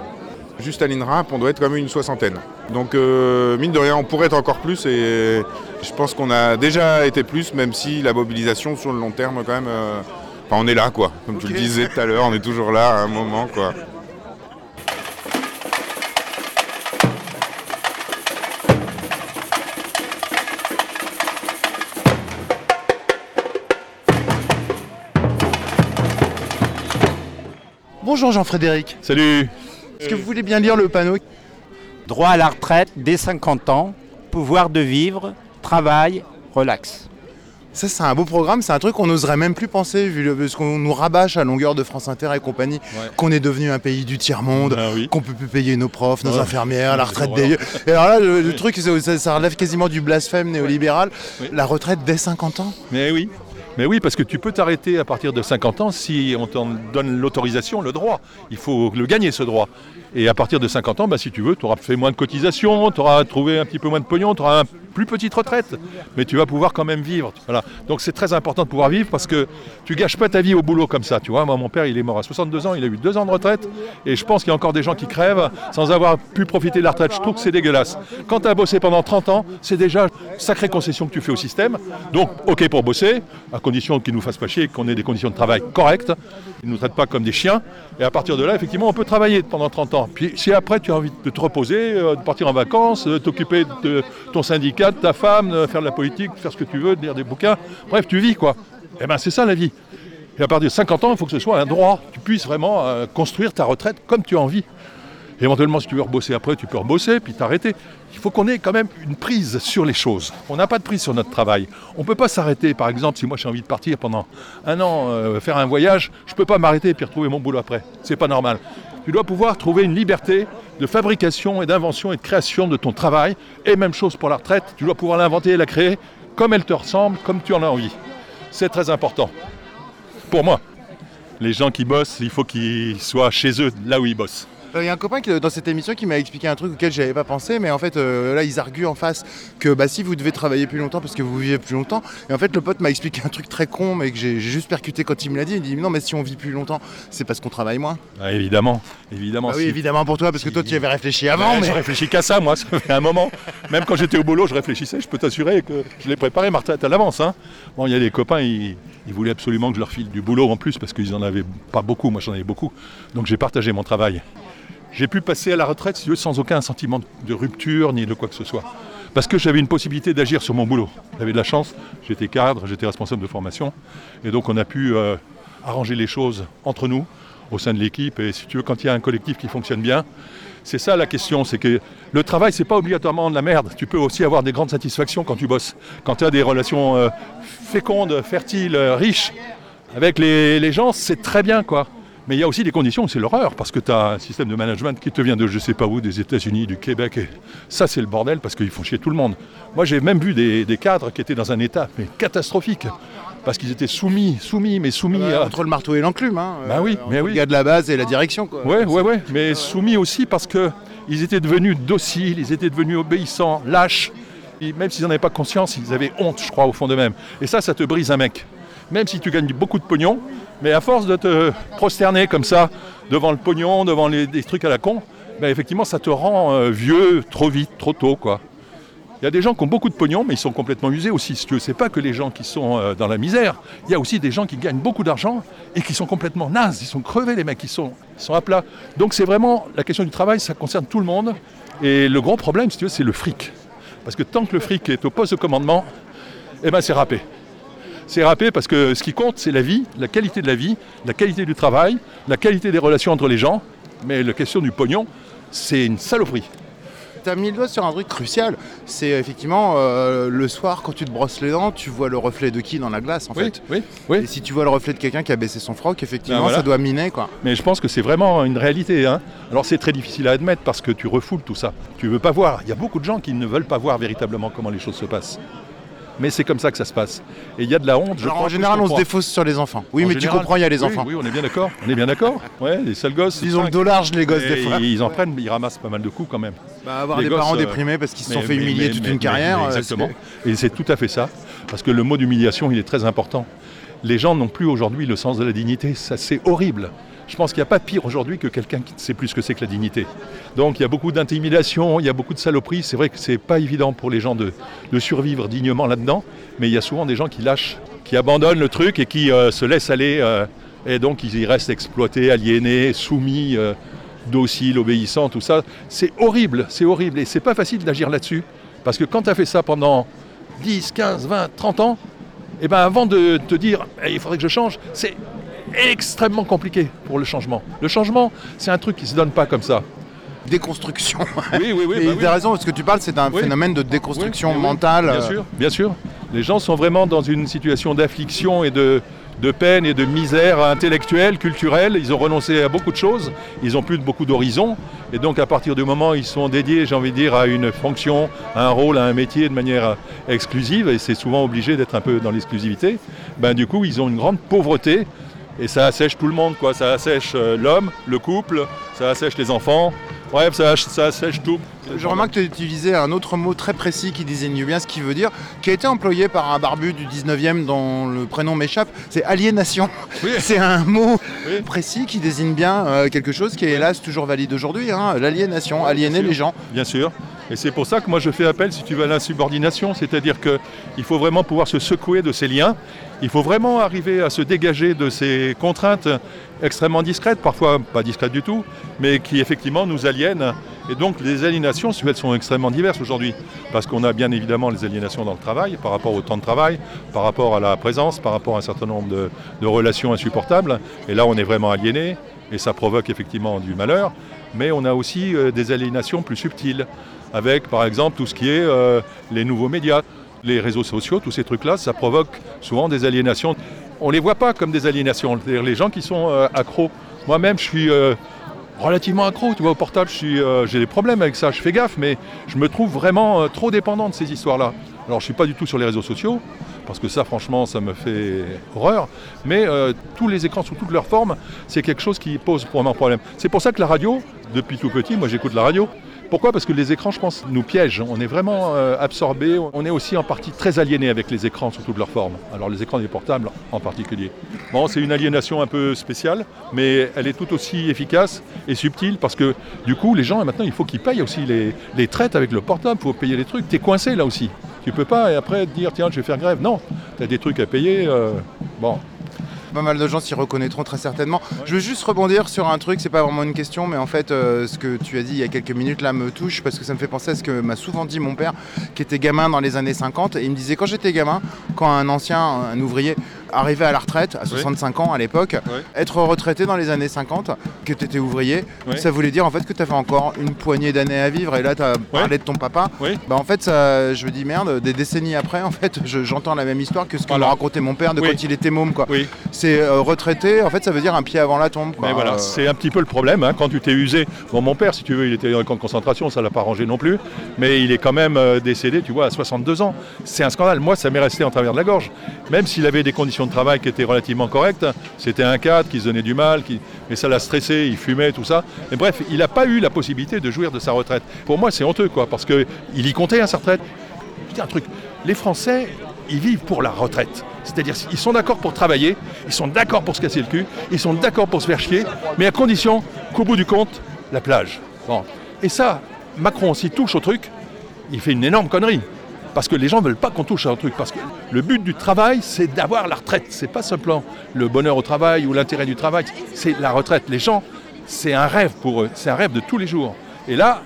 [SPEAKER 15] Juste à l'INRAP, on doit être comme une soixantaine. Donc, euh, mine de rien, on pourrait être encore plus et je pense qu'on a déjà été plus, même si la mobilisation sur le long terme, quand même, euh, enfin, on est là, quoi. Comme tu le disais tout à l'heure, on est toujours là à un moment, quoi.
[SPEAKER 6] Bonjour Jean-Frédéric.
[SPEAKER 23] Salut.
[SPEAKER 6] Est-ce que vous voulez bien lire le panneau?
[SPEAKER 23] Droit à la retraite dès 50 ans, pouvoir de vivre, travail, relax.
[SPEAKER 6] Ça c'est un beau programme, c'est un truc qu'on n'oserait même plus penser vu le, ce qu'on nous rabâche à longueur de France Inter et compagnie, qu'on est devenu un pays du tiers-monde, qu'on peut plus payer nos profs, nos
[SPEAKER 23] Ouais.
[SPEAKER 6] infirmières, la retraite des vieux.
[SPEAKER 23] horreur.
[SPEAKER 6] Et alors là le, le truc c'est- ça, ça relève quasiment du blasphème néolibéral, la retraite dès 50 ans?
[SPEAKER 23] Mais oui. Mais oui, parce que tu peux t'arrêter à partir de 50 ans si on t'en donne l'autorisation, le droit. Il faut le gagner, ce droit. Et à partir de 50 ans, bah, si tu veux, tu auras fait moins de cotisations, tu auras trouvé un petit peu moins de pognon, tu auras une plus petite retraite. Mais tu vas pouvoir quand même vivre. Voilà. Donc c'est très important de pouvoir vivre parce que tu gâches pas ta vie au boulot comme ça. Tu vois, moi, mon père, il est mort à 62 ans, il a eu deux ans de retraite. Et je pense qu'il y a encore des gens qui crèvent sans avoir pu profiter de la retraite. Je trouve que c'est dégueulasse. Quand tu as bossé pendant 30 ans, c'est déjà une sacrée concession que tu fais au système. Donc, OK pour bosser, à condition qu'ils nous fassent pas chier, qu'on ait des conditions de travail correctes. Ils ne nous traitent pas comme des chiens. Et à partir de là, effectivement, on peut travailler pendant 30 ans. Si après tu as envie de te reposer, euh, de partir en vacances, de t'occuper de ton syndicat, de ta femme, de faire de la politique, faire ce que tu veux, de lire des bouquins, bref, tu vis quoi. Eh ben c'est ça la vie. Et à partir de 50 ans, il faut que ce soit un droit. Tu puisses vraiment euh, construire ta retraite comme tu as envie. Éventuellement, si tu veux rebosser après, tu peux rebosser, puis t'arrêter. Il faut qu'on ait quand même une prise sur les choses. On n'a pas de prise sur notre travail. On ne peut pas s'arrêter. Par exemple, si moi j'ai envie de partir pendant un an euh, faire un voyage, je ne peux pas m'arrêter et puis retrouver mon boulot après. C'est pas normal. Tu dois pouvoir trouver une liberté de fabrication et d'invention et de création de ton travail. Et même chose pour la retraite, tu dois pouvoir l'inventer et la créer comme elle te ressemble, comme tu en as envie. C'est très important. Pour moi. Les gens qui bossent, il faut qu'ils soient chez eux, là où ils bossent.
[SPEAKER 6] Il y a un copain qui, dans cette émission qui m'a expliqué un truc auquel j'avais pas pensé, mais en fait euh, là ils arguent en face que bah, si vous devez travailler plus longtemps parce que vous vivez plus longtemps, et en fait le pote m'a expliqué un truc très con mais que j'ai juste percuté quand il me l'a dit, il dit non mais si on vit plus longtemps c'est parce qu'on travaille moins.
[SPEAKER 23] Ah, évidemment, évidemment.
[SPEAKER 6] Ah oui évidemment pour toi parce que toi tu y avais réfléchi avant
[SPEAKER 23] Ouais,
[SPEAKER 6] mais...
[SPEAKER 23] Je réfléchis qu'à ça, moi, ça fait un moment. Même quand j'étais au boulot, je réfléchissais, je peux t'assurer que je l'ai préparé ma retraite à l'avance. hein. Bon, il y a des copains, ils, ils voulaient absolument que je leur file du boulot en plus parce qu'ils en avaient pas beaucoup, moi j'en avais beaucoup. Donc j'ai partagé mon travail. J'ai pu passer à la retraite, si veux, sans aucun sentiment de rupture ni de quoi que ce soit. Parce que j'avais une possibilité d'agir sur mon boulot. J'avais de la chance, j'étais cadre, j'étais responsable de formation. Et donc on a pu euh, arranger les choses entre nous, au sein de l'équipe. Et si tu veux, quand il y a un collectif qui fonctionne bien, c'est ça la question, c'est que le travail, c'est pas obligatoirement de la merde. Tu peux aussi avoir des grandes satisfactions quand tu bosses. Quand tu as des relations euh, fécondes, fertiles, euh, riches avec les, les gens, c'est très bien, quoi. Mais il y a aussi des conditions c'est l'horreur, parce que tu as un système de management qui te vient de je sais pas où, des États-Unis, du Québec. Et ça, c'est le bordel, parce qu'ils font chier tout le monde. Moi, j'ai même vu des, des cadres qui étaient dans un état mais catastrophique, parce qu'ils étaient soumis, soumis, mais soumis
[SPEAKER 6] Ouais,
[SPEAKER 23] à...
[SPEAKER 6] entre le marteau et l'enclume. Hein,
[SPEAKER 23] Bah oui, mais oui.
[SPEAKER 6] Le gars de la base et la direction quoi.
[SPEAKER 23] Ouais, ouais, ouais, mais soumis aussi parce que ils étaient devenus dociles, ils étaient devenus obéissants, lâches. Et même s'ils n'en avaient pas conscience, ils avaient honte, je crois, au fond d'eux-mêmes. Et ça, ça te brise un mec. Même si tu gagnes beaucoup de pognon, mais à force de te prosterner comme ça, devant le pognon, devant les, des trucs à la con, ben effectivement, ça te rend euh, vieux trop vite, trop tôt, quoi. Il y a des gens qui ont beaucoup de pognon, mais ils sont complètement usés aussi. Si tu veux, c'est pas que les gens qui sont euh, dans la misère. Il y a aussi des gens qui gagnent beaucoup d'argent et qui sont complètement nazes. Ils sont crevés, les mecs. Ils sont, ils sont à plat. Donc c'est vraiment la question du travail, ça concerne tout le monde. Et le gros problème, si tu veux, c'est le fric. Parce que tant que le fric est au poste de commandement, eh ben c'est râpé. C'est râpé parce que ce qui compte, c'est la vie, la qualité de la vie, la qualité du travail, la qualité des relations entre les gens. Mais la question du pognon, c'est une saloperie.
[SPEAKER 6] Tu as mis le doigt sur un truc crucial. C'est effectivement euh, le soir, quand tu te brosses les dents, tu vois le reflet de qui dans la glace en
[SPEAKER 23] Oui,
[SPEAKER 6] fait.
[SPEAKER 23] oui, oui.
[SPEAKER 6] Et si tu vois le reflet de quelqu'un qui a baissé son froc, effectivement,
[SPEAKER 23] Ben voilà.
[SPEAKER 6] ça doit miner quoi.
[SPEAKER 23] Mais je pense que c'est vraiment une réalité. hein. Alors c'est très difficile à admettre parce que tu refoules tout ça. Tu veux pas voir. Il y a beaucoup de gens qui ne veulent pas voir véritablement comment les choses se passent. Mais c'est comme ça que ça se passe. Et il y a de la honte. je
[SPEAKER 6] Alors,
[SPEAKER 23] crois,
[SPEAKER 6] en général, on se défausse sur les enfants. Oui,
[SPEAKER 23] En
[SPEAKER 6] mais tu comprends, il y a les enfants.
[SPEAKER 23] Oui, on est bien d'accord. On est bien d'accord. Ouais, les sales gosses.
[SPEAKER 6] Ils ont le dos large, les gosses, des fois.
[SPEAKER 23] Ils en prennent, ils ramassent pas mal de coups quand même.
[SPEAKER 6] Bah, avoir
[SPEAKER 23] Les
[SPEAKER 6] des
[SPEAKER 23] gosses,
[SPEAKER 6] parents
[SPEAKER 23] euh,
[SPEAKER 6] déprimés parce qu'ils se sont
[SPEAKER 23] mais-
[SPEAKER 6] fait
[SPEAKER 23] mais-
[SPEAKER 6] humilier
[SPEAKER 23] mais-
[SPEAKER 6] toute
[SPEAKER 23] mais-
[SPEAKER 6] une carrière.
[SPEAKER 23] mais
[SPEAKER 6] euh,
[SPEAKER 23] exactement. Et c'est tout à fait ça. Parce que le mot d'humiliation, il est très important. Les gens n'ont plus aujourd'hui le sens de la dignité. Ça, c'est horrible. Je pense qu'il n'y a pas pire aujourd'hui que quelqu'un qui ne sait plus ce que c'est que la dignité. Donc il y a beaucoup d'intimidation, il y a beaucoup de saloperies. C'est vrai que c'est pas évident pour les gens de, survivre dignement là-dedans, mais il y a souvent des gens qui lâchent, qui abandonnent le truc et qui euh, se laissent aller. euh, et donc ils restent exploités, aliénés, soumis, euh, dociles, obéissants, tout ça. C'est horrible, c'est horrible. Et c'est pas facile d'agir là-dessus. Parce que quand tu as fait ça pendant 10, 15, 20, 30 ans, et ben avant de te dire Eh, il faudrait que je change, c'est extrêmement compliqué pour le changement. Le changement, c'est un truc qui se donne pas comme ça.
[SPEAKER 6] Déconstruction.
[SPEAKER 23] Oui, oui, oui.
[SPEAKER 6] Et
[SPEAKER 23] bah
[SPEAKER 6] tu as raison, ce que tu parles, c'est un
[SPEAKER 23] Oui.
[SPEAKER 6] phénomène de déconstruction
[SPEAKER 23] Oui,
[SPEAKER 6] mentale.
[SPEAKER 23] Bien sûr, bien sûr. Les gens sont vraiment dans une situation d'affliction et de, de peine et de misère intellectuelle, culturelle. Ils ont renoncé à beaucoup de choses. Ils n'ont plus de beaucoup d'horizons. Et donc, à partir du moment où ils sont dédiés, j'ai envie de dire, à une fonction, à un rôle, à un métier de manière exclusive, et c'est souvent obligé d'être un peu dans l'exclusivité, ben, du coup, ils ont une grande pauvreté. Et ça assèche tout le monde, quoi. Ça assèche euh, l'homme, le couple, ça assèche les enfants. Bref, ça, ça assèche tout.
[SPEAKER 6] Je remarque que tu utilisais un autre mot très précis qui désigne bien ce qu'il veut dire, qui a été employé par un barbu du 19e dont le prénom m'échappe, c'est aliénation. C'est un mot précis qui désigne bien euh, quelque chose qui est hélas toujours valide aujourd'hui, hein, l'aliénation, aliéner les gens.
[SPEAKER 23] Bien sûr. Et c'est pour ça que moi je fais appel, si tu veux, à l'insubordination, c'est-à-dire qu'il faut vraiment pouvoir se secouer de ces liens, il faut vraiment arriver à se dégager de ces contraintes extrêmement discrètes, parfois pas discrètes du tout, mais qui effectivement nous aliènent. Et donc les aliénations, sont extrêmement diverses aujourd'hui, parce qu'on a bien évidemment les aliénations dans le travail, par rapport au temps de travail, par rapport à la présence, par rapport à un certain nombre de, de relations insupportables, et là on est vraiment aliéné, et ça provoque effectivement du malheur, mais on a aussi euh, des aliénations plus subtiles, avec par exemple tout ce qui est euh, les nouveaux médias, les réseaux sociaux, tous ces trucs-là, ça provoque souvent des aliénations. On ne les voit pas comme des aliénations, les gens qui sont euh, accros. Moi-même, je suis euh, relativement accro, tu vois, au portable, euh, j'ai des problèmes avec ça, je fais gaffe, mais je me trouve vraiment trop dépendant de ces histoires-là. Alors je ne suis pas du tout sur les réseaux sociaux, parce que ça franchement ça me fait horreur, mais tous les écrans sous toutes leurs formes, c'est quelque chose qui pose un problème. C'est pour ça que la radio, depuis tout petit, moi j'écoute la radio, pourquoi? Parce que les écrans, je pense, nous piègent. On est vraiment euh, absorbés. On est aussi en partie très aliéné avec les écrans sous toutes leurs formes. Alors les écrans des portables en particulier. Bon, c'est une aliénation un peu spéciale, mais elle est tout aussi efficace et subtile parce que du coup, les gens, maintenant, il faut qu'ils payent aussi les, traites avec le portable. Il faut payer les trucs. Tu es coincé là aussi. Tu peux pas et après dire tiens, je vais faire grève. Non, tu as des trucs à payer. euh, bon,
[SPEAKER 6] Pas mal de gens s'y reconnaîtront très certainement. Je veux juste rebondir sur un truc, c'est pas vraiment une question, mais en fait, euh, ce que tu as dit il y a quelques minutes là me touche parce que ça me fait penser à ce que m'a souvent dit mon père, qui était gamin dans les années 50. Et il me disait quand j'étais gamin, quand un ancien, un ouvrier, arrivait à la retraite à 65 ans à l'époque, être retraité dans les années 50, que tu étais ouvrier, ça voulait dire en fait que tu avais encore une poignée d'années à vivre. Et là, tu as parlé de ton papa. Bah, en fait, ça, je me dis merde, des décennies après, en fait, je- j'entends la même histoire que ce que me racontait mon père de quand il était môme. Quoi. C'est euh, retraité, en fait, ça veut dire un pied avant la tombe. quoi.
[SPEAKER 23] Mais voilà,
[SPEAKER 6] Euh,
[SPEAKER 23] c'est un petit peu le problème hein, quand tu t'es usé. Bon, mon père, si tu veux, il était dans les camps de concentration, ça l'a pas arrangé non plus, mais il est quand même euh, décédé, tu vois, à 62 ans. C'est un scandale. Moi, ça m'est resté en travers de la gorge. Même s'il avait des conditions de travail qui étaient relativement correctes, c'était un cadre qui se donnait du mal, qui... mais ça l'a stressé, il fumait, tout ça. Mais bref, il n'a pas eu la possibilité de jouir de sa retraite. Pour moi, c'est honteux, quoi, parce qu'il y comptait à sa retraite. Dis un truc, les Français, ils vivent pour la retraite. C'est-à-dire, ils sont d'accord pour travailler, ils sont d'accord pour se casser le cul, ils sont d'accord pour se faire chier, mais à condition qu'au bout du compte, la plage. Bon. Et ça, Macron, s'il touche au truc, il fait une énorme connerie. Parce que les gens ne veulent pas qu'on touche à un truc. Parce que le but du travail, c'est d'avoir la retraite. C'est pas simplement le bonheur au travail ou l'intérêt du travail, c'est la retraite. Les gens, c'est un rêve pour eux, c'est un rêve de tous les jours. Et là,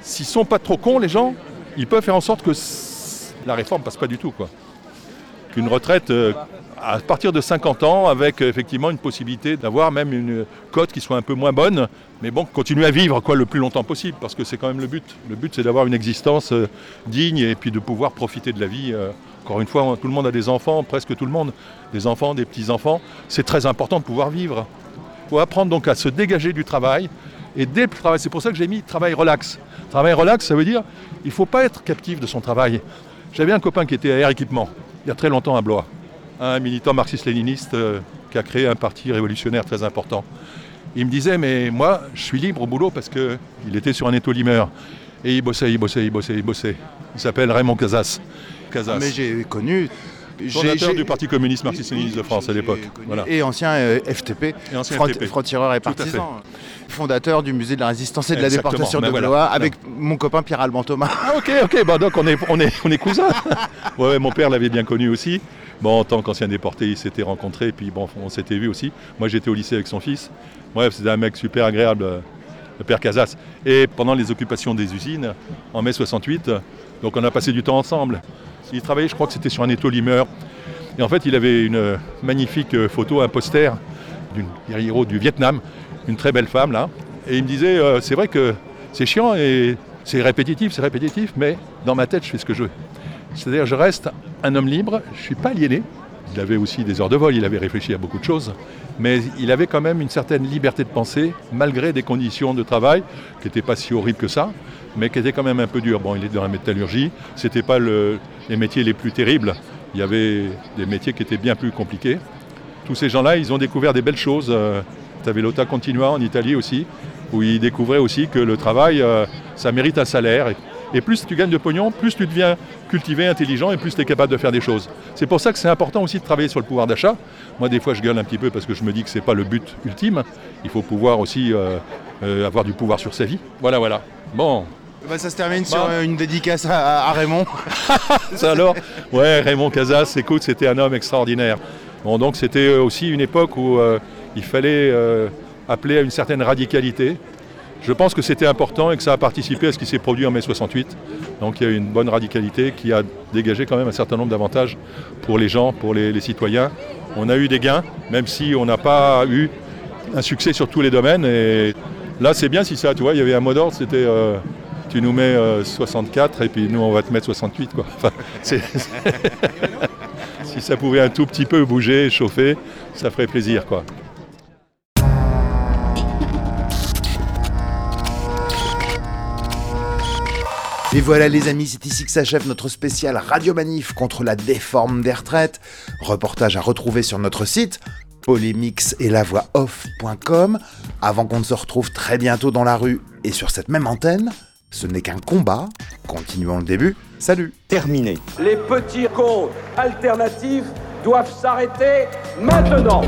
[SPEAKER 23] s'ils sont pas trop cons, les gens, ils peuvent faire en sorte que la réforme passe pas du tout. quoi. Qu'une retraite euh, à partir de 50 ans, avec euh, effectivement une possibilité d'avoir même une cote qui soit un peu moins bonne, mais bon, continuer à vivre quoi, le plus longtemps possible, parce que c'est quand même le but. Le but, c'est d'avoir une existence euh, digne et puis de pouvoir profiter de la vie. euh. Encore une fois, tout le monde a des enfants, presque tout le monde, des enfants, des petits-enfants. C'est très important de pouvoir vivre. Il faut apprendre donc à se dégager du travail. Et dès le travail, c'est pour ça que j'ai mis travail relax. Travail relax, ça veut dire il ne faut pas être captif de son travail. J'avais un copain qui était à Air Équipement, il y a très longtemps à Blois, un militant marxiste-léniniste euh, qui a créé un parti révolutionnaire très important. Il me disait, mais moi, je suis libre au boulot parce qu'il était sur un étoilimeur. Et il bossait, il bossait, il bossait, il bossait. Il s'appelle Raymond Casas. Casas.
[SPEAKER 6] Mais j'ai connu.
[SPEAKER 23] Fondateur du Parti communiste marxiste-léniniste de France à l'époque. Voilà.
[SPEAKER 6] Et ancien euh, FTP,
[SPEAKER 23] Et
[SPEAKER 6] franc-tireur et partisan. Fondateur du musée de la résistance et de la déportation
[SPEAKER 23] ben
[SPEAKER 6] de
[SPEAKER 23] voilà.
[SPEAKER 6] Blois avec mon copain Pierre-Alban Thomas.
[SPEAKER 23] Ah ok, ok, bah donc on est, on est, on est cousins. ouais, ouais, mon père l'avait bien connu aussi. Bon, en tant qu'ancien déporté, ils s'étaient rencontrés, puis bon, on s'était vus aussi. Moi, j'étais au lycée avec son fils. Bref, c'était un mec super agréable, euh, le père Casas. Et pendant les occupations des usines, en mai 68, euh, donc on a passé du temps ensemble. Il travaillait, je crois que c'était sur un étolimeur. Et en fait, il avait une euh, magnifique euh, photo, un poster d'une héros du Vietnam, une très belle femme là. Et il me disait, euh, c'est vrai que c'est chiant et c'est répétitif, c'est répétitif, mais dans ma tête, je fais ce que je veux. C'est-à-dire, je reste un homme libre, je ne suis pas aliéné. Il avait aussi des heures de vol, il avait réfléchi à beaucoup de choses, mais il avait quand même une certaine liberté de penser, malgré des conditions de travail qui n'étaient pas si horribles que ça, mais qui étaient quand même un peu dures. Bon, il est dans la métallurgie, ce n'était pas le- les métiers les plus terribles, il y avait des métiers qui étaient bien plus compliqués. Tous ces gens-là, ils ont découvert des belles choses. tu avais l'Ota Continua en Italie aussi, où ils découvraient aussi que le travail, euh, ça mérite un salaire. Et, plus tu gagnes de pognon, plus tu deviens cultivé, intelligent, et plus tu es capable de faire des choses. C'est pour ça que c'est important aussi de travailler sur le pouvoir d'achat. Moi, des fois, je gueule un petit peu parce que je me dis que ce n'est pas le but ultime. Il faut pouvoir aussi euh, euh, avoir du pouvoir sur sa vie. Voilà, voilà. Bon,
[SPEAKER 6] Bah, ça se termine sur
[SPEAKER 23] Bah.
[SPEAKER 6] euh, une dédicace à, à Raymond.
[SPEAKER 23] ça alors? Ouais, Raymond Casas, écoute, c'était un homme extraordinaire. Bon, donc c'était aussi une époque où euh, il fallait appeler à une certaine radicalité. Je pense que c'était important et que ça a participé à ce qui s'est produit en mai 68. Donc il y a eu une bonne radicalité qui a dégagé quand même un certain nombre d'avantages pour les gens, pour les, citoyens. On a eu des gains, même si on n'a pas eu un succès sur tous les domaines. Et là, c'est bien si ça, tu vois, il y avait un mot d'ordre, c'était euh, tu nous mets euh, 64 et puis nous, on va te mettre 68. Quoi. Enfin, c'est- si ça pouvait un tout petit peu bouger, chauffer, ça ferait plaisir. Quoi.
[SPEAKER 6] Et voilà les amis, c'est ici que s'achève notre spécial Radio Manif contre la déforme des retraites. Reportage à retrouver sur notre site polémix et la voix off.com. Avant qu'on ne se retrouve très bientôt dans la rue et sur cette même antenne, ce n'est qu'un combat. Continuons le début. Salut.
[SPEAKER 19] Terminé. Les petits comptes alternatifs doivent s'arrêter maintenant.